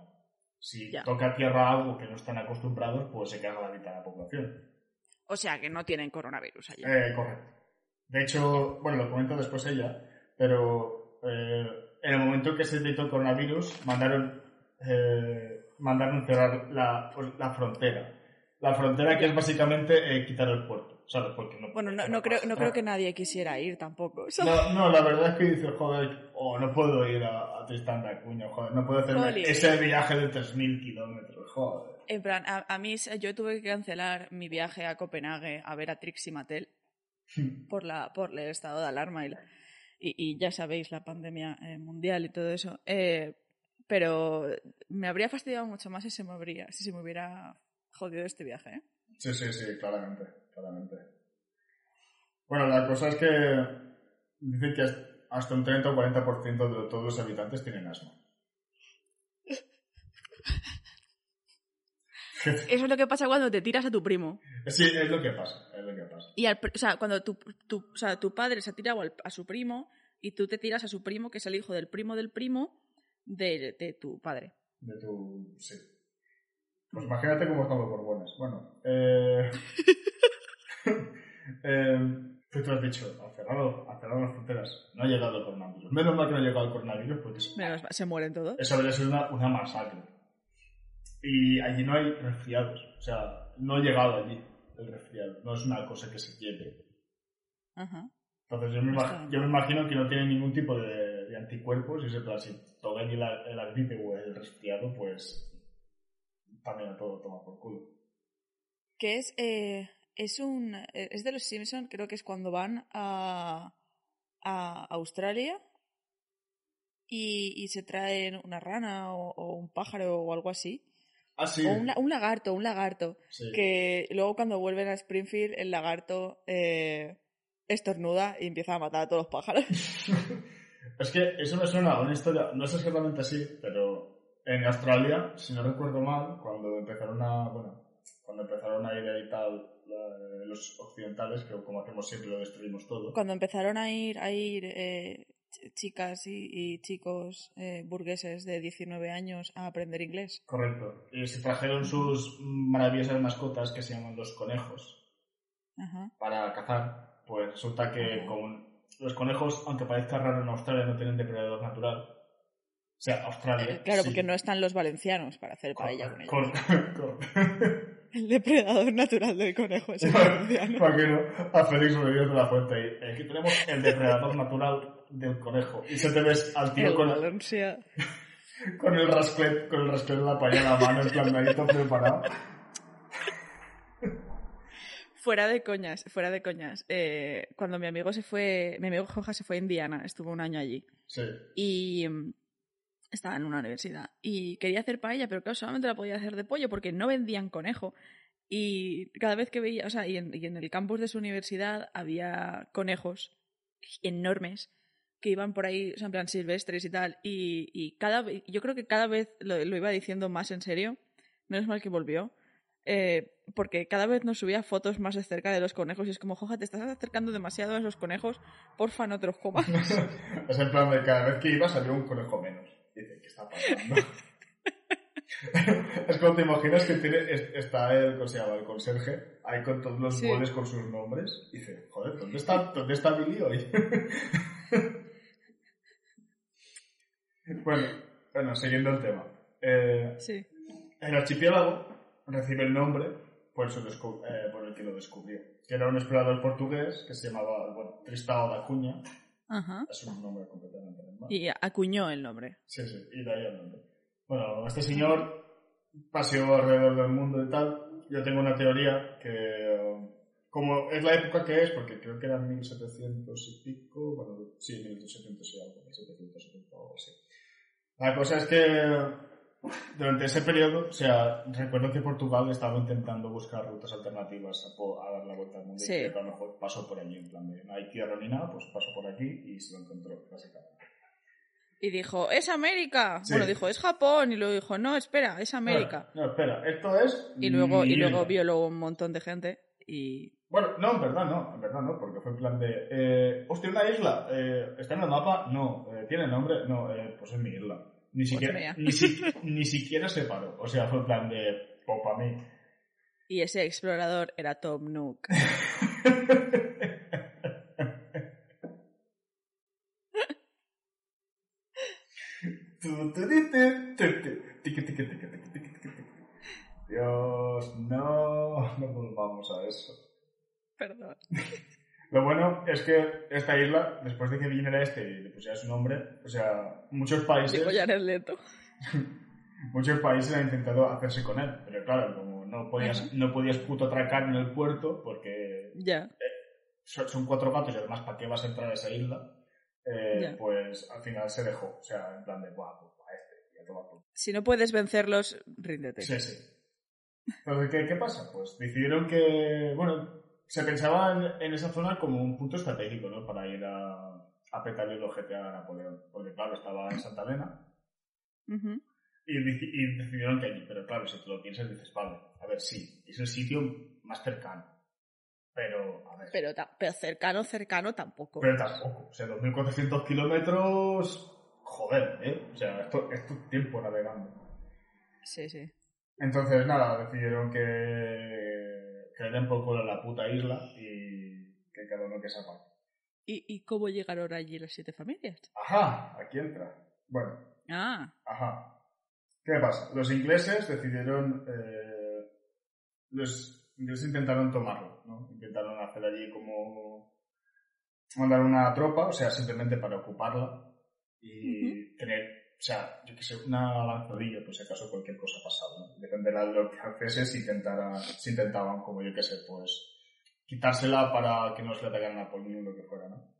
si Ya. toca tierra algo que no están acostumbrados, pues se caga la mitad de la población. O sea, que no tienen coronavirus allí. Eh, correcto. De hecho, bueno, lo comento después ella, pero eh, en el momento que se detectó el coronavirus, mandaron, eh, mandaron cerrar la, la frontera. La frontera que es básicamente eh, quitar el puerto, ¿sabes? Porque no, Bueno, no, no creo, no creo que nadie quisiera ir tampoco. No, no, la verdad es que dices, joder, oh, no puedo ir a, a Tristán de Acuña, joder, no puedo hacerme ese viaje de 3.000 kilómetros, joder. En plan, a, a mí yo tuve que cancelar mi viaje a Copenhague a ver a Trixie Mattel por, la, por el estado de alarma y, la- y, y ya sabéis, la pandemia eh, mundial y todo eso. Eh, pero me habría fastidiado mucho más si se me, habría, si se me hubiera jodido este viaje. ¿eh? Sí, sí, sí, claramente, claramente. Bueno, la cosa es que dicen que hasta un 30 o 40% de todos los habitantes tienen asma. Eso es lo que pasa cuando te tiras a tu primo. Sí, es lo que pasa, es lo que pasa. Y al, o sea, cuando tu, tu, o sea, tu padre se ha tirado al- a su primo y tú te tiras a su primo, que es el hijo del primo del primo de, de tu padre. De tu... sí. Pues imagínate cómo están los borbones. Bueno, eh... eh... ¿Qué tú has dicho? Ha cerrado, ha cerrado las fronteras. No ha llegado el coronavirus. Menos mal que no ha llegado el coronavirus porque Menos mal, se mueren todos. eso habría sido una, una masacre. Y allí no hay resfriados. O sea, no ha llegado allí el resfriado. No es una cosa que se quiere. Ajá. Entonces yo me, No ima- está bien. yo me imagino que no tiene ningún tipo de, de anticuerpos y es en plan, si toca allí la, la gripe o el resfriado, pues también a todo toma por culo. Que es, eh, es un, es de los Simpsons, creo que es cuando van a, a Australia y, y se traen una rana o, o un pájaro o algo así. Ah, sí. O un, un lagarto, un lagarto. sí. Que luego cuando vuelven a Springfield, el lagarto eh, estornuda y empieza a matar a todos los pájaros. es que eso me suena a una historia, no es exactamente así, pero en Australia, si no recuerdo mal, cuando empezaron a, bueno, cuando empezaron a ir ahí tal la- los occidentales, que como hacemos siempre lo destruimos todo. Cuando empezaron a ir, a ir eh, chicas y, y chicos eh, burgueses de 19 años a aprender inglés. Correcto. Y se trajeron sus maravillosas mascotas que se llaman los conejos. Ajá. para cazar, pues resulta que Ajá. con los conejos, aunque parezca raro en Australia, no tienen depredador natural. O sea, Australia. Eh, claro, sí. porque no están los valencianos para hacer Cor- paella con ellos. El depredador natural del conejo es el valenciano. Imagino a Félix Rodríguez de la Fuente ahí. Aquí tenemos el depredador natural del conejo. Y se te ves al tío El con, Valencia. con el rasclet, con el rasclet de la paella en la mano, en plan ahí todo preparado. Fuera de coñas, fuera de coñas. Eh, cuando mi amigo se fue, mi amigo Joja se fue a Indiana, estuvo un año allí. Sí. y mm, estaba en una universidad y quería hacer paella, pero claro, solamente la podía hacer de pollo porque no vendían conejo. Y cada vez que veía, o sea, y en, y en el campus de su universidad había conejos enormes que iban por ahí, o sea, en plan silvestres y tal, y, y cada vez, yo creo que cada vez lo, lo iba diciendo más en serio, menos mal que volvió, eh, porque cada vez nos subía fotos más de cerca de los conejos y es como, joja, te estás acercando demasiado a esos conejos, porfa, no te los comas. es en plan de cada vez que iba salió un conejo menos. Dice, ¿qué está pasando? es como te imaginas que tiene, está el, ¿cómo se llama? el conserje ahí con todos los Sí. con sus nombres. Y dice, joder, ¿dónde está, ¿dónde está Billy hoy? Bueno, bueno, siguiendo el tema. Eh, Sí. el archipiélago recibe el nombre por, su descu- eh, por el que lo descubrió, que era un explorador portugués que se llamaba bueno, Tristão da Cunha. Ajá. Es un nombre completamente normal. Y acuñó el nombre. Sí, sí, y de ahí el nombre. Bueno, este señor paseó alrededor del mundo y tal. Yo tengo una teoría que, como es la época que es, porque creo que eran 1700 y pico, bueno, sí, 1700 y algo, 1770 o algo así. La cosa es que durante ese periodo, o sea, recuerdo que Portugal estaba intentando buscar rutas alternativas a, a dar la vuelta al mundo Sí. y que a lo mejor pasó por allí, en plan de no hay tierra ni nada, pues pasó por aquí y se lo encontró, básicamente. Y dijo, ¡es América! Sí. Bueno, dijo, es Japón. Y luego dijo, no, espera, es América. No, espera, esto es. Y luego, y luego violó un montón de gente. Y. Bueno, no, en verdad no, en verdad no, porque fue en plan de. Eh, hostia, una isla, eh, ¿está en el mapa? No, eh, ¿tiene nombre? No, eh, pues es mi isla. Ni siquiera, mía. ni, si- ni siquiera se paró. O sea, fue en plan de. O para mí. Y ese explorador era Tom Nook. Dios, no, no volvamos a eso. Perdón. Lo bueno es que esta isla, después de que viniera este y le pusiera su nombre, o sea, muchos países, Dijo Jared Leto. muchos países han intentado hacerse con él, pero claro, como no podías, no podías puto atracar en el puerto, porque Ya. son, son cuatro gatos y además, ¿para qué vas a entrar a esa isla? Eh, Ya. Pues al final se dejó, o sea, en plan de, guau, pues para este, y a tomar por Si no puedes vencerlos, ríndete. Sí, sí. Entonces, ¿qué, ¿qué pasa? Pues decidieron que, bueno, se pensaba en, en esa zona como un punto estratégico, ¿no? Para ir a, a petarle el ojete a Napoleón. Porque, claro, estaba en Santa Elena Ujú. y, deci- y decidieron que allí. Pero, claro, si tú lo piensas, dices, vale, a ver, sí, es el sitio más cercano. Pero, a ver, Pero, pero cercano, cercano tampoco. pero tampoco. O sea, 2.400 kilómetros, joder, ¿eh? O sea, esto, esto es tiempo navegando. Sí, sí. Entonces, nada, decidieron que, que le den por culo a la puta isla y que cada uno que sepa. ¿Y, ¿Y cómo llegaron allí las siete familias? Ajá, aquí entra. Bueno, Ah, ajá. ¿Qué pasa? Los ingleses decidieron... eh, los ingleses intentaron tomarlo, ¿no? Intentaron hacer allí como... mandar una tropa, o sea, simplemente para ocuparla y tener, o sea, yo qué sé, una lanzadilla, pues si acaso cualquier cosa pasaba, ¿no? Dependerá de los franceses si, intentara, si intentaban, como yo qué sé, pues quitársela para que no se le atacaran a Napoleón o lo que fuera, ¿no?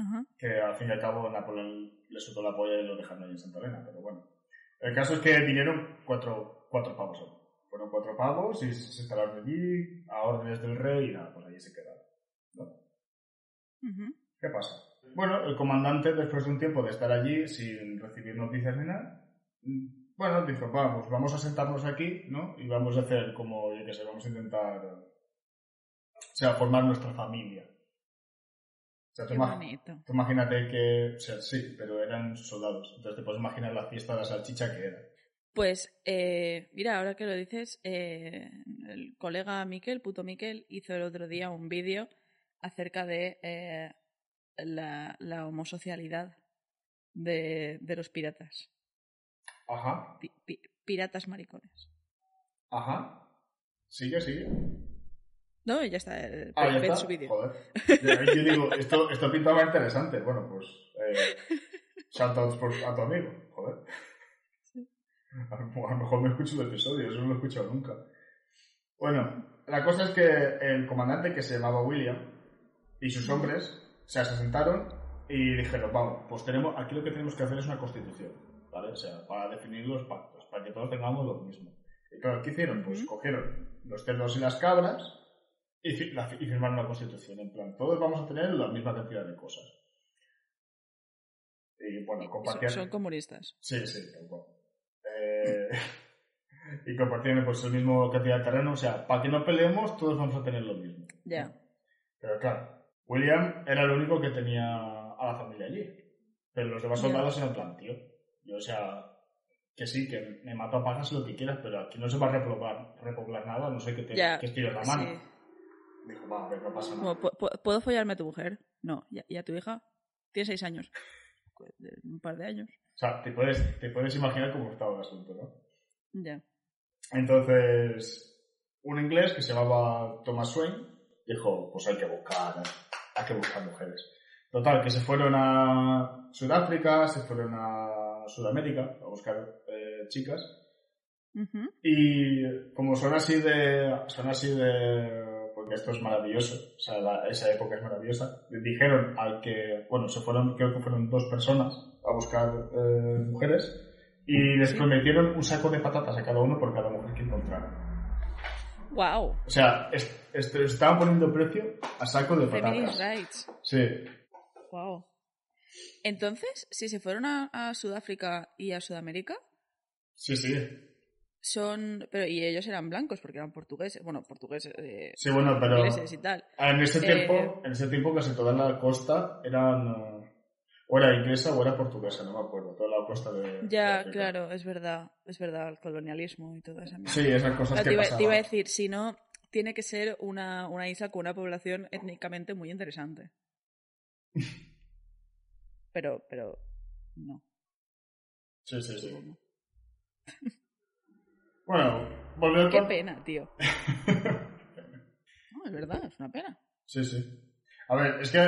ajá. que al fin y al cabo Napoleón le soltó la polla y lo dejaron ahí en Santa Elena, pero bueno. El caso es que vinieron cuatro, cuatro pavos. Fueron cuatro pavos y se instalaron allí a órdenes del rey y nada, pues allí se quedaron. ¿no? ¿Qué pasa? Bueno, el comandante, después de un tiempo de estar allí sin recibir noticias ni nada, bueno, dijo, vamos, vamos a sentarnos aquí, ¿no? Y vamos a hacer como, yo qué sé, vamos a intentar, o sea, formar nuestra familia. O sea, tú Qué imag- bonito. Tú imagínate que, o sea, sí, pero eran soldados. Entonces te puedes imaginar la fiesta de la salchicha que era. Pues, eh, mira, ahora que lo dices, eh, el colega Miquel, puto Miquel, hizo el otro día un vídeo acerca de eh, la, la homosocialidad de, de los piratas. Ajá, Pi- pi- piratas maricones. ajá. Sigue, sigue. No, ya está. eh, Ah, ya está. su vídeo. Joder. Yo, yo digo, esto, esto pintaba interesante. Bueno, pues, eh, shoutouts por, a tu amigo. Joder. A lo a lo mejor me escucho el episodio, eso no lo he escuchado nunca. Bueno, la cosa es que el comandante que se llamaba William y sus hombres sea, se sentaron y dijeron, vamos, pues tenemos, aquí lo que tenemos que hacer es una constitución, ¿vale? O sea, para definir los pactos, para que todos tengamos lo mismo. Y claro, ¿qué hicieron? Pues cogieron los cerdos y las cabras y, fi- la- y firmaron la constitución. En plan, todos vamos a tener la misma cantidad de cosas. Y bueno, Son, compartían... son comunistas. Sí, sí, tal cual. Eh, y compartían pues el mismo cantidad de terreno, o sea, para que no peleemos todos vamos a tener lo mismo. Ya. Pero claro, William era el único que tenía a la familia allí. Pero los demás soldados eran plan, tío. Yo, o sea, que sí, que me mato a pajas lo que quieras, pero aquí no se va a repoblar, repoblar nada, no sé que te Ya, que estires la mano. Sí. Dijo, va, a ver, no pasa nada. Como, "¿Pu- pu- ¿Puedo follarme a tu mujer? No. ¿Y a, y a tu hija? Tiene seis años. Un par de años. O sea, te puedes, te puedes imaginar cómo estaba el asunto, ¿no? Ya. Entonces, un inglés que se llamaba Thomas Swain dijo, pues hay que buscar, hay que buscar mujeres. Total, que se fueron a Sudáfrica, se fueron a Sudamérica a buscar eh, chicas. Ujú. Y como son así de, son así de, porque esto es maravilloso, o sea, la- esa época es maravillosa, le dijeron al que, bueno, se fueron, creo que fueron dos personas a buscar eh, mujeres y les prometieron un saco de patatas a cada uno por cada mujer que encontraran. Wow. O sea, es- est- estaban poniendo precio a saco de patatas. rights. Sí, Wow. Entonces, si se fueron a, a Sudáfrica y a Sudamérica, sí, sí. son. Pero, y ellos eran blancos porque eran portugueses. Bueno, portugueses. eh, Sí, bueno, pero ingleses y tal. en ese Eh, tiempo, en ese tiempo casi toda la costa eran o era inglesa o era portuguesa, no me acuerdo, toda la costa de Ya, claro, es verdad. Es verdad, el colonialismo y toda esa mierda. Sí, esas cosas Ah, que te, iba, te iba a decir, si no, tiene que ser una, una isla con una población étnicamente muy interesante. Pero, pero, no. Sí, sí, sí. Bueno, volviendo Qué pena, tío. No, es verdad, es una pena. Sí, sí. A ver, es que...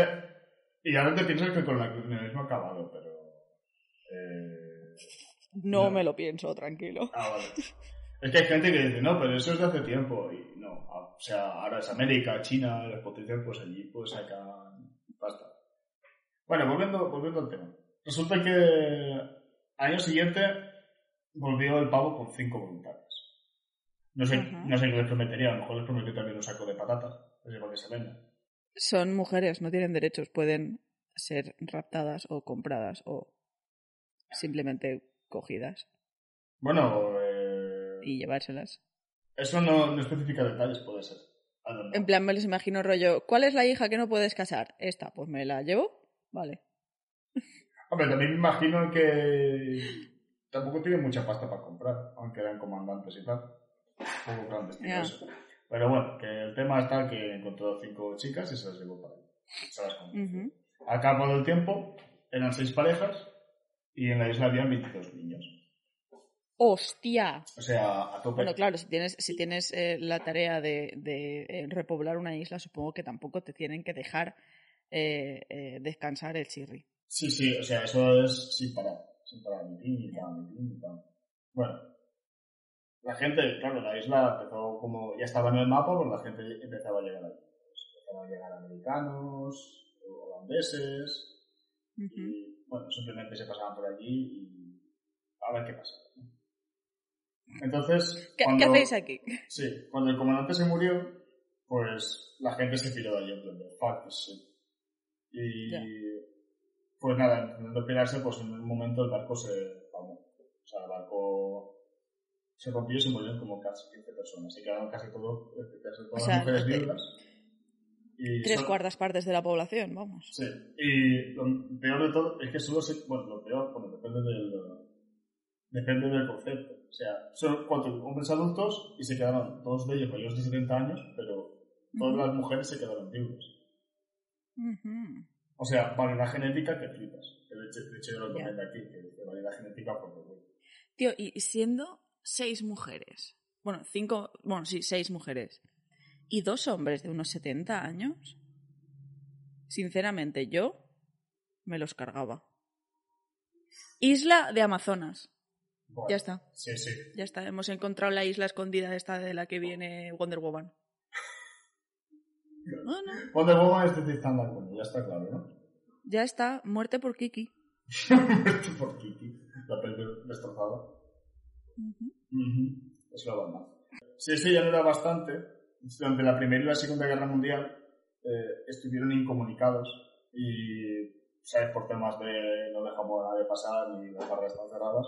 Y ahora te piensas que con la colonialismo ha acabado, pero... Eh... No, No. me lo pienso, tranquilo. Ah, vale. Es que hay gente que dice, no, pero eso es de hace tiempo. Y no, ah, o sea, ahora es América, China, las potencias, pues allí pues sacan pasta. Bueno, volviendo, volviendo al tema. Resulta que año siguiente volvió el pavo con cinco voluntarios. No sé, no sé qué les prometería, a lo mejor les prometió también un saco de patatas, pues para que se vendan. Son mujeres, no tienen derechos, pueden ser raptadas o compradas o simplemente cogidas Bueno, eh, y llevárselas. eso no, no especifica detalles, puede ser. Know. En plan, me les imagino rollo, ¿cuál es la hija que no puedes casar? Esta, pues me la llevo. Vale. Hombre, también me imagino que tampoco tienen mucha pasta para comprar, aunque eran comandantes y tal. Un poco clandestino Ya. eso. Pero bueno, que el tema está que encontró cinco chicas y se las llevó para. Se las. Ujú. Al cabo del tiempo, eran seis parejas y en la isla habían 22 niños. ¡Hostia! O sea, a tope. Bueno, claro, si tienes, si tienes eh, la tarea de, de, eh, repoblar una isla, supongo que tampoco te tienen que dejar eh, descansar el chirri. Sí, sí, o sea, eso es sin parar. Sin parar, ni ni ni. Bueno, la gente, claro, la isla empezó como, ya estaba en el mapa, pues la gente empezaba a llegar aquí. Pues empezaban a llegar americanos, holandeses, y bueno, simplemente se pasaban por allí y a ver qué pasa. Entonces, ¿Qué, cuando, qué hacéis aquí? Sí, cuando el comandante se murió, pues la gente se piró de allí en plan de fuck shit. Y pues nada, intentando pirarse, pues en un momento el barco se palmó. O sea, el barco se rompió y se murieron como casi 15 personas. Y quedaron casi, todo, casi todas O sea, las mujeres viudas. Y Tres cuartas partes de la población, vamos. Sí, y lo peor de todo es que solo se... Bueno, lo peor, bueno, depende del... Depende del concepto. O sea, son cuatro hombres adultos y se quedaron dos de ellos mayores de 70 años, pero todas las mujeres se quedaron viudas. O sea, variedad genética que flipas. Que de hecho, de hecho yo lo Ya. comento aquí, que variedad genética por favor. Tío, y siendo seis mujeres, bueno, cinco, bueno, sí, seis mujeres, y dos hombres de unos 70 años, sinceramente yo me los cargaba. Isla de Amazonas. Bueno, Ya está, Sí, sí. ya está. Hemos encontrado la isla escondida esta de la que viene Wonder Woman. No, no, Wonder Woman es de bueno, ya está claro, ¿no? ya está. Muerte por Kiki. por Kiki, la piel destrozada. Ujú. Ujú, Es la banda. Si eso ya no era bastante, durante la Primera y la Segunda Guerra Mundial eh, estuvieron incomunicados y ¿sabes? Por temas de no dejamos a nadie pasar ni las barras están cerradas.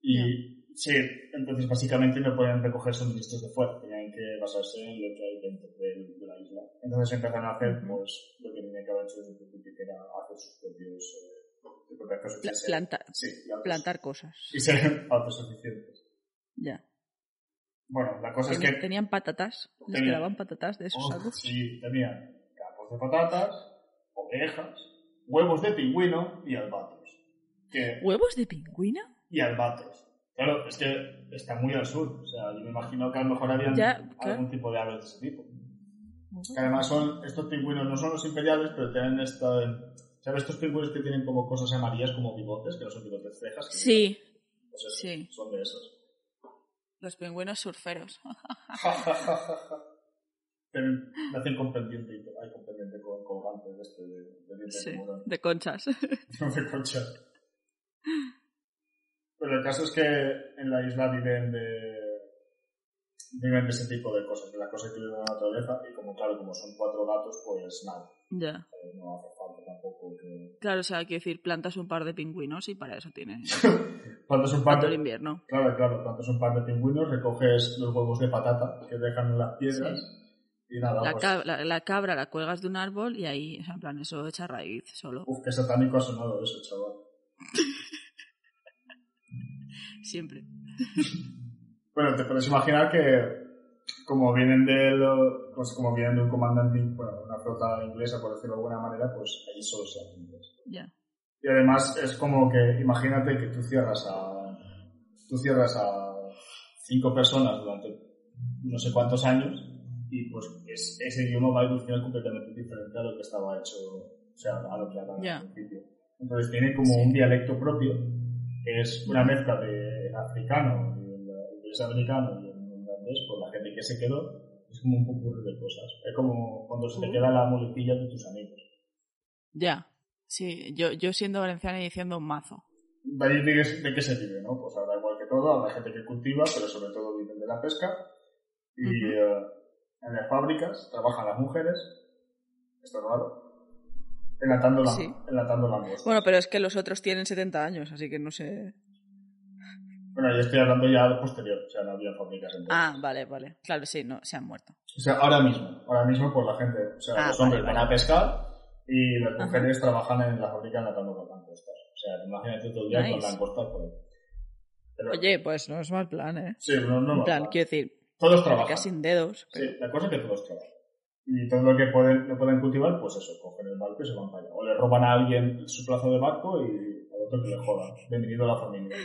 Y sí, entonces básicamente no podían recoger suministros de fuera, tenían que basarse en lo que hay dentro de, de la isla. Entonces empezaron a hacer pues lo que tenían que haber hecho desde el principio, que era hacer sus propios... Eh, sus propias cosas. Pla- Y ser- planta- sí, plantas. plantar cosas. Y ser autosuficientes. Ya. Bueno, la cosa es que... tenían patatas. Les quedaban patatas de esos algo. sí, tenían campos de patatas, ovejas, huevos de pingüino y albatros. Que, ¿Huevos de pingüino? y albatros. Claro, es que está muy al sur. O sea, yo me imagino que a lo mejor habían Ya, algún claro. tipo de aves de ese tipo. Que además son, estos pingüinos no son los imperiales, pero tienen esta... ¿Sabes estos pingüinos que tienen como cosas amarillas como bigotes? Que no son bigotes cejas. Sí, Pues sí. son de esos. los pingüinos surferos. Me hacen con pendiente, y- ay, con pendiente con colgante de este, de, de Sí, de conchas. De conchas. Pero el caso es que en la isla viven de viven de ese tipo de cosas, de las cosas que viven en la naturaleza, y como claro, como son cuatro gatos, pues nada, ya. eh, no hace falta tampoco que... Claro, o sea, quiero decir, plantas un par de pingüinos y para eso tienes Plantas un par el de... invierno. Claro, claro, plantas un par de pingüinos, recoges los huevos de patata que dejan en las piedras, y nada, La, pues... cab- la- la cabra la cuelgas de un árbol y ahí, o sea, en plan, eso echa raíz solo. Uf, qué satánico ha sonado eso, chaval. Siempre. Bueno, te puedes imaginar que como vienen de lo- pues como vienen de un comandante, bueno, una flota inglesa, por decirlo de alguna manera, pues allí solo se habla inglés. Ya. Y además es como que, imagínate que tú cierras a, tú cierras a cinco personas durante no sé cuántos años y pues es- ese idioma va a evolucionar completamente diferente a lo que estaba hecho, o sea, a lo que hablaban Ya. al principio. Entonces tiene como un dialecto propio, que es una mezcla de africano inglés americano y el irlandés, pues la gente que se quedó es como un poco de cosas. Es como cuando se te queda la muletilla de tus amigos. Ya. Sí, yo, yo siendo valenciana y diciendo un mazo. De ahí de, qué- de qué se vive, ¿no? Pues habrá igual que todo, habrá gente que cultiva, pero sobre todo viven de la pesca. Y Ujú. eh, en las fábricas trabajan las mujeres, esto es raro, enlatando, la, Sí. enlatando langostas. Bueno, pero es que los otros tienen 70 años, así que no sé. Bueno, yo estoy hablando ya de posterior, o sea, no había fábricas entonces. Ah, vale, vale. Claro, sí, no, se han muerto. O sea, ahora mismo, ahora mismo por la gente, o sea, Ah, los hombres vale, van a pescar y las Ajá. mujeres trabajan en la fábrica enlatando las langostas. O sea, imagínate todo el día con Nice. langostas por ahí. Pero, Oye, pues no es mal plan, ¿eh? sí, no, no En va plan, mal. quiero decir, Todos trabajan. sin dedos. Sí, la cosa es que todos trabajan. Y todo lo que pueden, no pueden cultivar, pues eso, cogen el barco y se van para allá. O le roban a alguien su plazo de barco y al otro que le jodan. Bienvenido a la familia.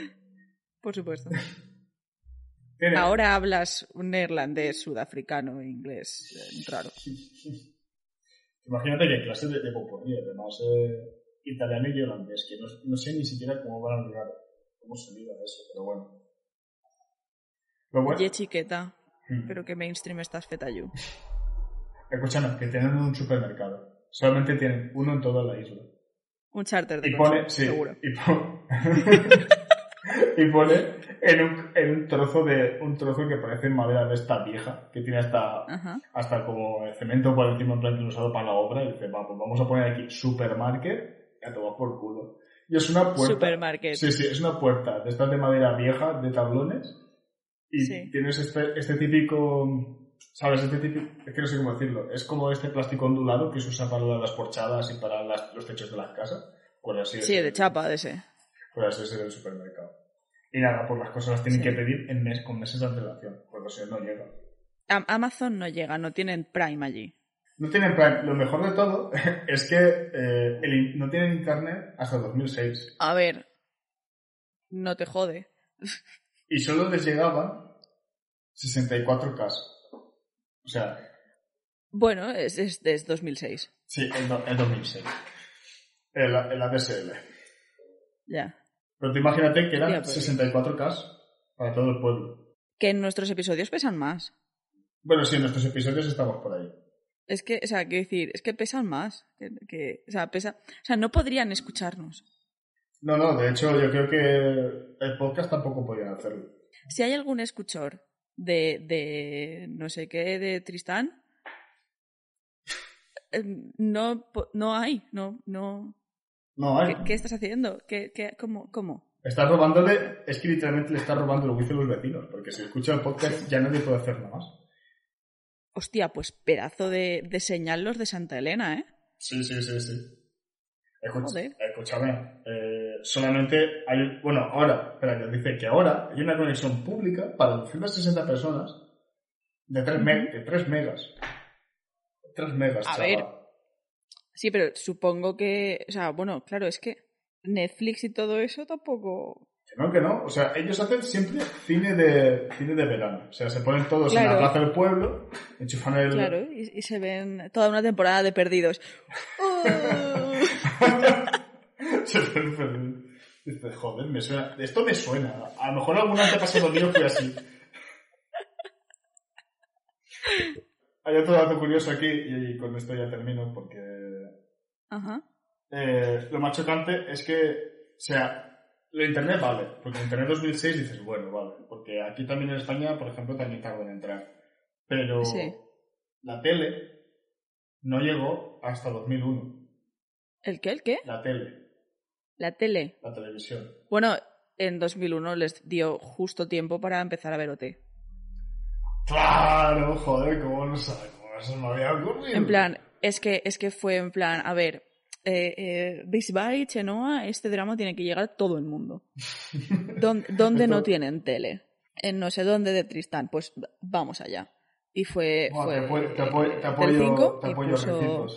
Por supuesto. Ahora hablas un neerlandés, sudafricano, inglés, eh, raro. Imagínate que clases de, de además eh, italiano y holandés, que no, no sé ni siquiera cómo van a llegar, cómo se liga eso, pero bueno. Lo bueno, Oye, chiqueta, Mm. pero que mainstream estás fetayu. escúchame, que tienen un supermercado. Solamente tienen uno en toda la isla. Un charter de Y coche, pone, sí, seguro. y, po- y pone en un, en un trozo de un trozo que parece madera de esta vieja, que tiene hasta, Ajá. hasta como el cemento por encima en plan que usado para la obra, y dice, va, pues vamos a poner aquí supermarket y a tomar por culo. Y es una puerta. Supermarket. Sí, sí, es una puerta de estas de madera vieja, de tablones, y Sí. tienes este, este típico, ¿sabes? Este típico, es que no sé cómo decirlo, es como este plástico ondulado que se usa para las porchadas y para las- los techos de las casas. Pues así Sí, de chapa, de ese. Pues así es el supermercado. Y nada, pues las cosas las tienen Sí. que pedir en mes, con meses de antelación, porque si no, no llega. Am- Amazon no llega, no tienen Prime allí. No tienen plan, lo mejor de todo es que eh, el no tienen internet hasta 2006. A ver, no te jode. Y solo les llegaban 64K. O sea, Bueno, es, es, es 2006. sí, el, el 2006. El, el ADSL. Ya. Pero tú imagínate que eran Ya, pues. 64K para todo el pueblo. Que en nuestros episodios pesan más. Bueno, sí, en nuestros episodios estamos por ahí. Es que, o sea, quiero decir, es que pesan más. Que, que- o sea, pesa, o sea, no podrían escucharnos. No, no, de hecho yo creo que el podcast tampoco podían hacerlo. Si hay algún escuchor de, de no sé qué, de Tristán, eh, no, no hay, no, no, No hay. ¿Qué, qué estás haciendo? ¿Qué, qué, cómo, ¿Cómo? Estás robándole, es que literalmente le estás robando el wifi a los vecinos, porque si escucha el podcast ya nadie puede hacer nada más. Hostia, pues pedazo de, de señal los de Santa Elena, ¿eh? Sí, sí, sí, sí. Escuch- Joder. escúchame, eh, solamente hay, bueno, ahora, espera, que dice que ahora hay una conexión pública para 260 personas de 3, de 3 megas. 3 megas, A chaval. ver. Sí, pero supongo que, o sea, bueno, claro, es que Netflix y todo eso tampoco... Que no, que no. O sea, ellos hacen siempre cine de, cine de verano. O sea, se ponen todos en la plaza del pueblo, enchufan el... Claro, y, y se ven toda una temporada de perdidos. ¡Oh! se ven feliz. Dice, joder, me suena. Esto me suena. A lo mejor algún antepasado mío fue así. Hay otro dato curioso aquí, y con esto ya termino, porque Ajá. eh, lo más chocante es que, o sea, lo Internet vale, porque en Internet 2006 dices, bueno, vale, porque aquí también en España, por ejemplo, también tarda en entrar. Pero Sí. la tele no llegó hasta 2001. ¿El qué? ¿El qué? La tele, La tele. la televisión. Bueno, en 2001 les dio justo tiempo para empezar a ver OT. Claro, joder, ¿cómo no sabe? ¿Cómo no se me había ocurrido? En plan, es que, es que fue en plan, a ver, eh, eh, Bisbay, Chenoa, este drama tiene que llegar a todo el mundo. ¿Dónde, dónde no tienen tele? En no sé dónde de Tristán, pues vamos allá. Y fue, fue te, apoyo, te, apoyo, te, apoyo, Telecinco te y apoyo puso,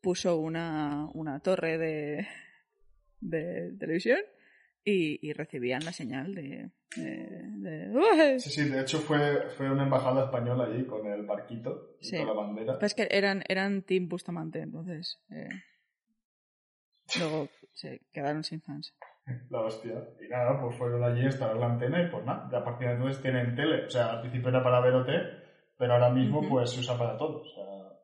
puso una, una torre de, de televisión y, y recibían la señal de... de- de- ¡Ué! Sí, sí, de hecho fue, fue una embajada española allí con el barquito y Sí. con la bandera. Pues que eran, eran Team Bustamante, entonces... eh, luego se quedaron sin fans. La hostia. Y nada, pues fueron allí a instalar la antena y pues nada, a partir de entonces tienen tele. O sea, al principio era para ver OT, pero ahora mismo pues se usa para todo. O sea,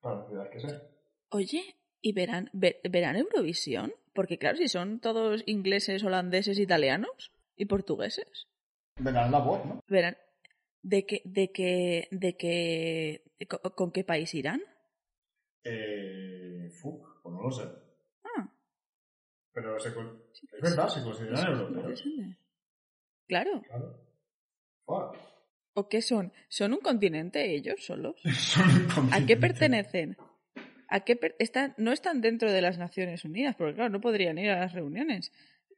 para la ciudad que sea. Oye, ¿y verán, ver- verán Eurovisión? Porque claro, si son todos ingleses, holandeses, italianos y portugueses, Verán la voz, ¿no? verán de qué, de qué, de qué, con, con qué país irán. Eh, fuck, pues no lo sé. Ah, Pero se, es verdad, se consideran europeos. Claro. Claro. Fuck. ¿O qué son? ¿Son un continente ellos solos? Son un ¿A continente. qué pertenecen? ¿A qué están, no están dentro de las Naciones Unidas, porque claro, no podrían ir a las reuniones.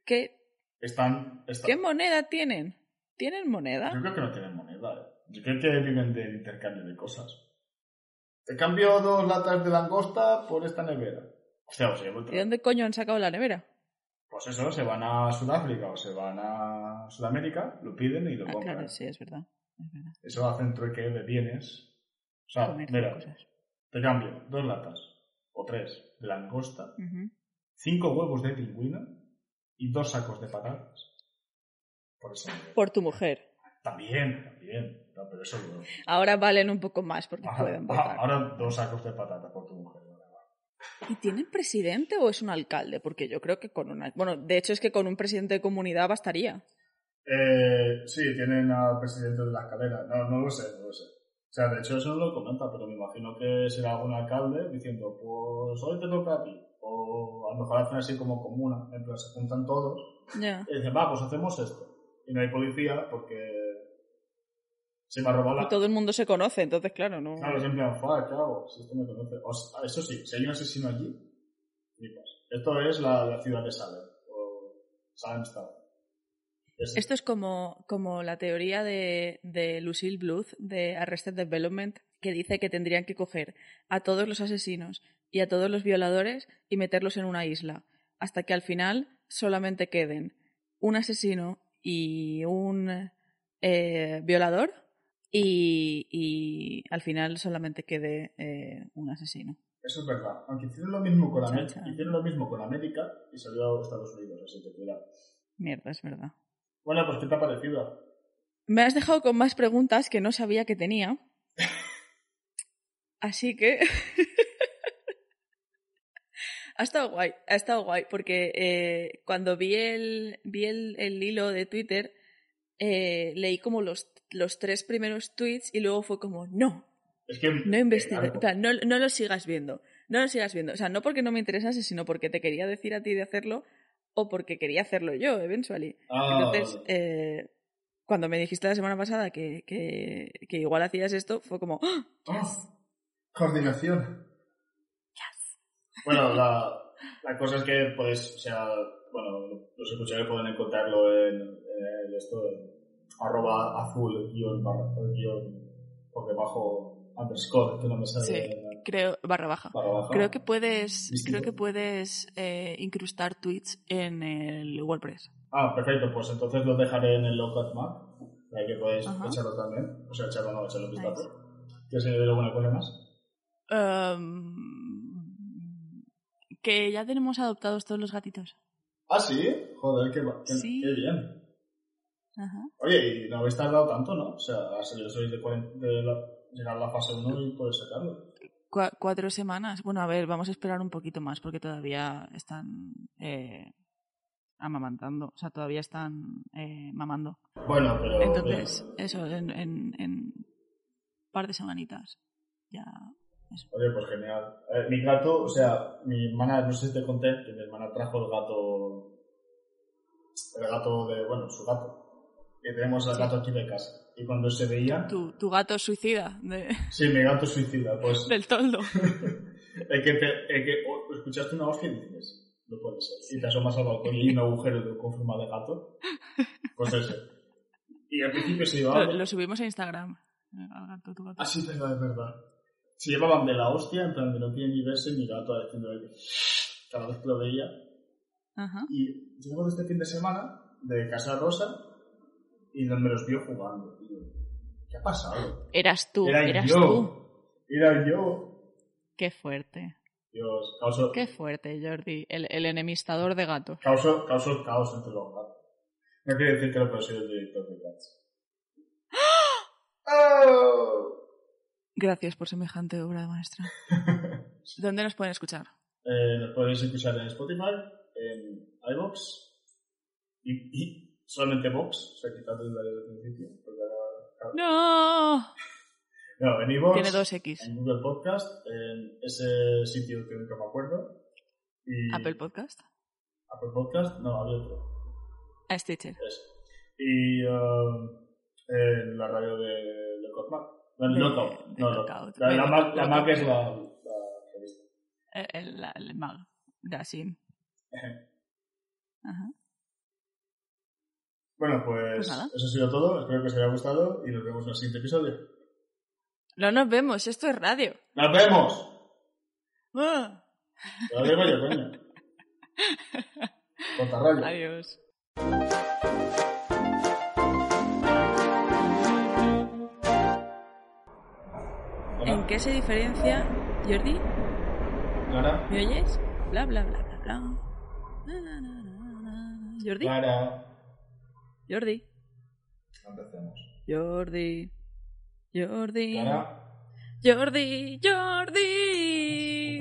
¿Qué, Están, están- qué moneda tienen? ¿Tienen moneda? Yo creo que no tienen moneda. Yo creo que viven del intercambio de cosas. Te cambio dos latas de langosta por esta nevera. O sea, o sea, ¿De dónde coño han sacado la nevera? pues eso, se van a Sudáfrica o se van a Sudamérica, lo piden y lo Ah, compran. claro, sí, es verdad. Es verdad. Eso hacen trueque de bienes. O sea, mira, cosas. Te cambio dos latas o tres de langosta, cinco huevos de pingüino y dos sacos de patatas. Por eso. Por tu mujer. También, también. No, pero eso luego. Ahora valen un poco más porque pueden votar. ahora dos sacos de patata por tu mujer. ¿Y tienen presidente o es un alcalde? Porque yo creo que con una... Bueno, de hecho es que con un presidente de comunidad bastaría. Eh, sí, tienen al presidente de la escalera. No, no lo sé, no lo sé. O sea, de hecho eso no lo comenta, pero me imagino que será algún alcalde diciendo, pues hoy te toca a ti. O a lo mejor hacen así como comuna, en plan se juntan todos Ya. y dicen, va, pues hacemos esto. Y no hay policía porque se me ha robado la... Y todo el mundo se conoce, entonces claro, no... Claro, es en plan, "Fuck, ¿qué hago? Si este me conoce. O sea, eso sí, si hay un asesino allí. Esto es la, la ciudad de Salem, o Salemstad. Es- Esto es como, como la teoría de, de Lucille Bluth de Arrested Development, que dice que tendrían que coger a todos los asesinos y a todos los violadores y meterlos en una isla, hasta que al final solamente queden un asesino y un eh, violador y, y al final solamente quede eh, un asesino. Eso es verdad. Aunque hicieron lo mismo con Chan, América, hicieron lo mismo con América y salió a Estados Unidos, así que cuidado. Mierda, es verdad. Bueno, pues ¿qué te ha parecido? Me has dejado con más preguntas que no sabía que tenía. Así que. ha estado guay, ha estado guay, porque eh, cuando vi el, vi el, el hilo de Twitter, eh, leí como los, los tres primeros tweets y luego fue como, no, Es que... no investigues, eh, en plan, no, no lo sigas viendo. No lo sigas viendo. O sea, no porque no me interesase, sino porque te quería decir a ti de hacerlo o porque quería hacerlo yo, eventually. Ah, Entonces, eh, cuando me dijiste la semana pasada que, que, que igual hacías esto, fue como. Oh, coordinación. Bueno, la, la cosa es que podéis, o sea, bueno, los escuchantes pueden encontrarlo en, en esto, en arroba azul guion barra, guion por debajo underscore, que no me sale. Sí. Creo, barra baja. barra baja. Creo que puedes, Distinto. creo que puedes eh, incrustar tweets en el WordPress. Ah, perfecto, pues entonces lo dejaré en el Lowcat Map, para que podáis Ajá. echarlo también. O sea, echarlo no, echarlo un vistazo. ¿Quieres añadir alguna cosa más? Um, que ya tenemos adoptados todos los gatitos. Ah, sí, joder, qué, qué, Sí. qué bien. Ajá. Oye, y no habéis tardado tanto, ¿no? O sea, ha salido sois de, 40 de la- llegar a la fase 1 y puedes sacarlo. Cua- cuatro semanas. Bueno, a ver, vamos a esperar un poquito más porque todavía están eh, amamantando. O sea, todavía están eh, mamando. Bueno, pero. Entonces, eso, en, en, en par de semanitas. Ya. bien. Oye, pues genial. Eh, mi gato, o sea, mi hermana, no sé si te conté, que mi hermana trajo el gato. El gato de. Bueno, su gato. Que tenemos el Sí. gato aquí de casa. Y cuando se veía. Tu, tu gato suicida de- Sí, mi gato suicida, pues. del toldo. el que, te, el que o- escuchaste una hostia y dices, no puede ser. Y te asomas al balcón y hay un agujero con forma de gato. Pues ese. Y al principio se llevaban. Lo, lo subimos a Instagram. Al gato, tu gato. Ah, sí, es verdad, es verdad. Se llevaban de la hostia, en plan de no tiene ni verse mi gato haciendo cada vez que lo veía. Ajá. Y llegó este fin de semana de Casa Rosa y me los vio jugando. ¿qué ha pasado? Eras tú, Era eras yo. tú. Era yo. Qué fuerte. Dios, causó, Qué fuerte, Jordi. El, el enemistador de gatos. causó, causó caos entre los gatos. No quiere decir que lo puedo ser el director de Cats. ¡Oh! Gracias por semejante obra maestra. ¿Dónde nos pueden escuchar? Eh, nos podéis escuchar en Spotify, en iVoox y, y solamente Vox, o sea, quitando el del principio. porque ahora- ¡No! No, en iVoox, Tiene dos X. en Google Podcast, en ese sitio que nunca me acuerdo. Y Apple Podcast. Apple Podcast, no, había otro. A Stitcher. Ese. Y um, en la radio de Lookout Mac. No, De- Lookout, de no. La, la, De Mac, la. Mac es la, la revista. El, el, el mag. Ajá. Bueno, pues, Pues eso ha sido todo. Espero que os haya gustado y nos vemos en el siguiente episodio. No nos vemos, esto es radio. ¡Nos vemos! Ah. Te lo digo yo, coño. Cortarraya. Adiós. Hola. ¿En qué se diferencia, Jordi? Clara. ¿Me oyes? Bla, bla, bla, bla, bla. Na. Jordi, Clara. Jordi, Empecemos. Jordi, Jordi, Clara. Jordi, Jordi.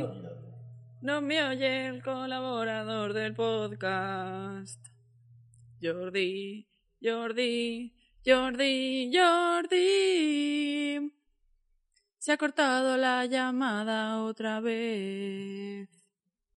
No me oye el colaborador del podcast. Jordi, Jordi, Jordi, Jordi. Se ha cortado la llamada otra vez.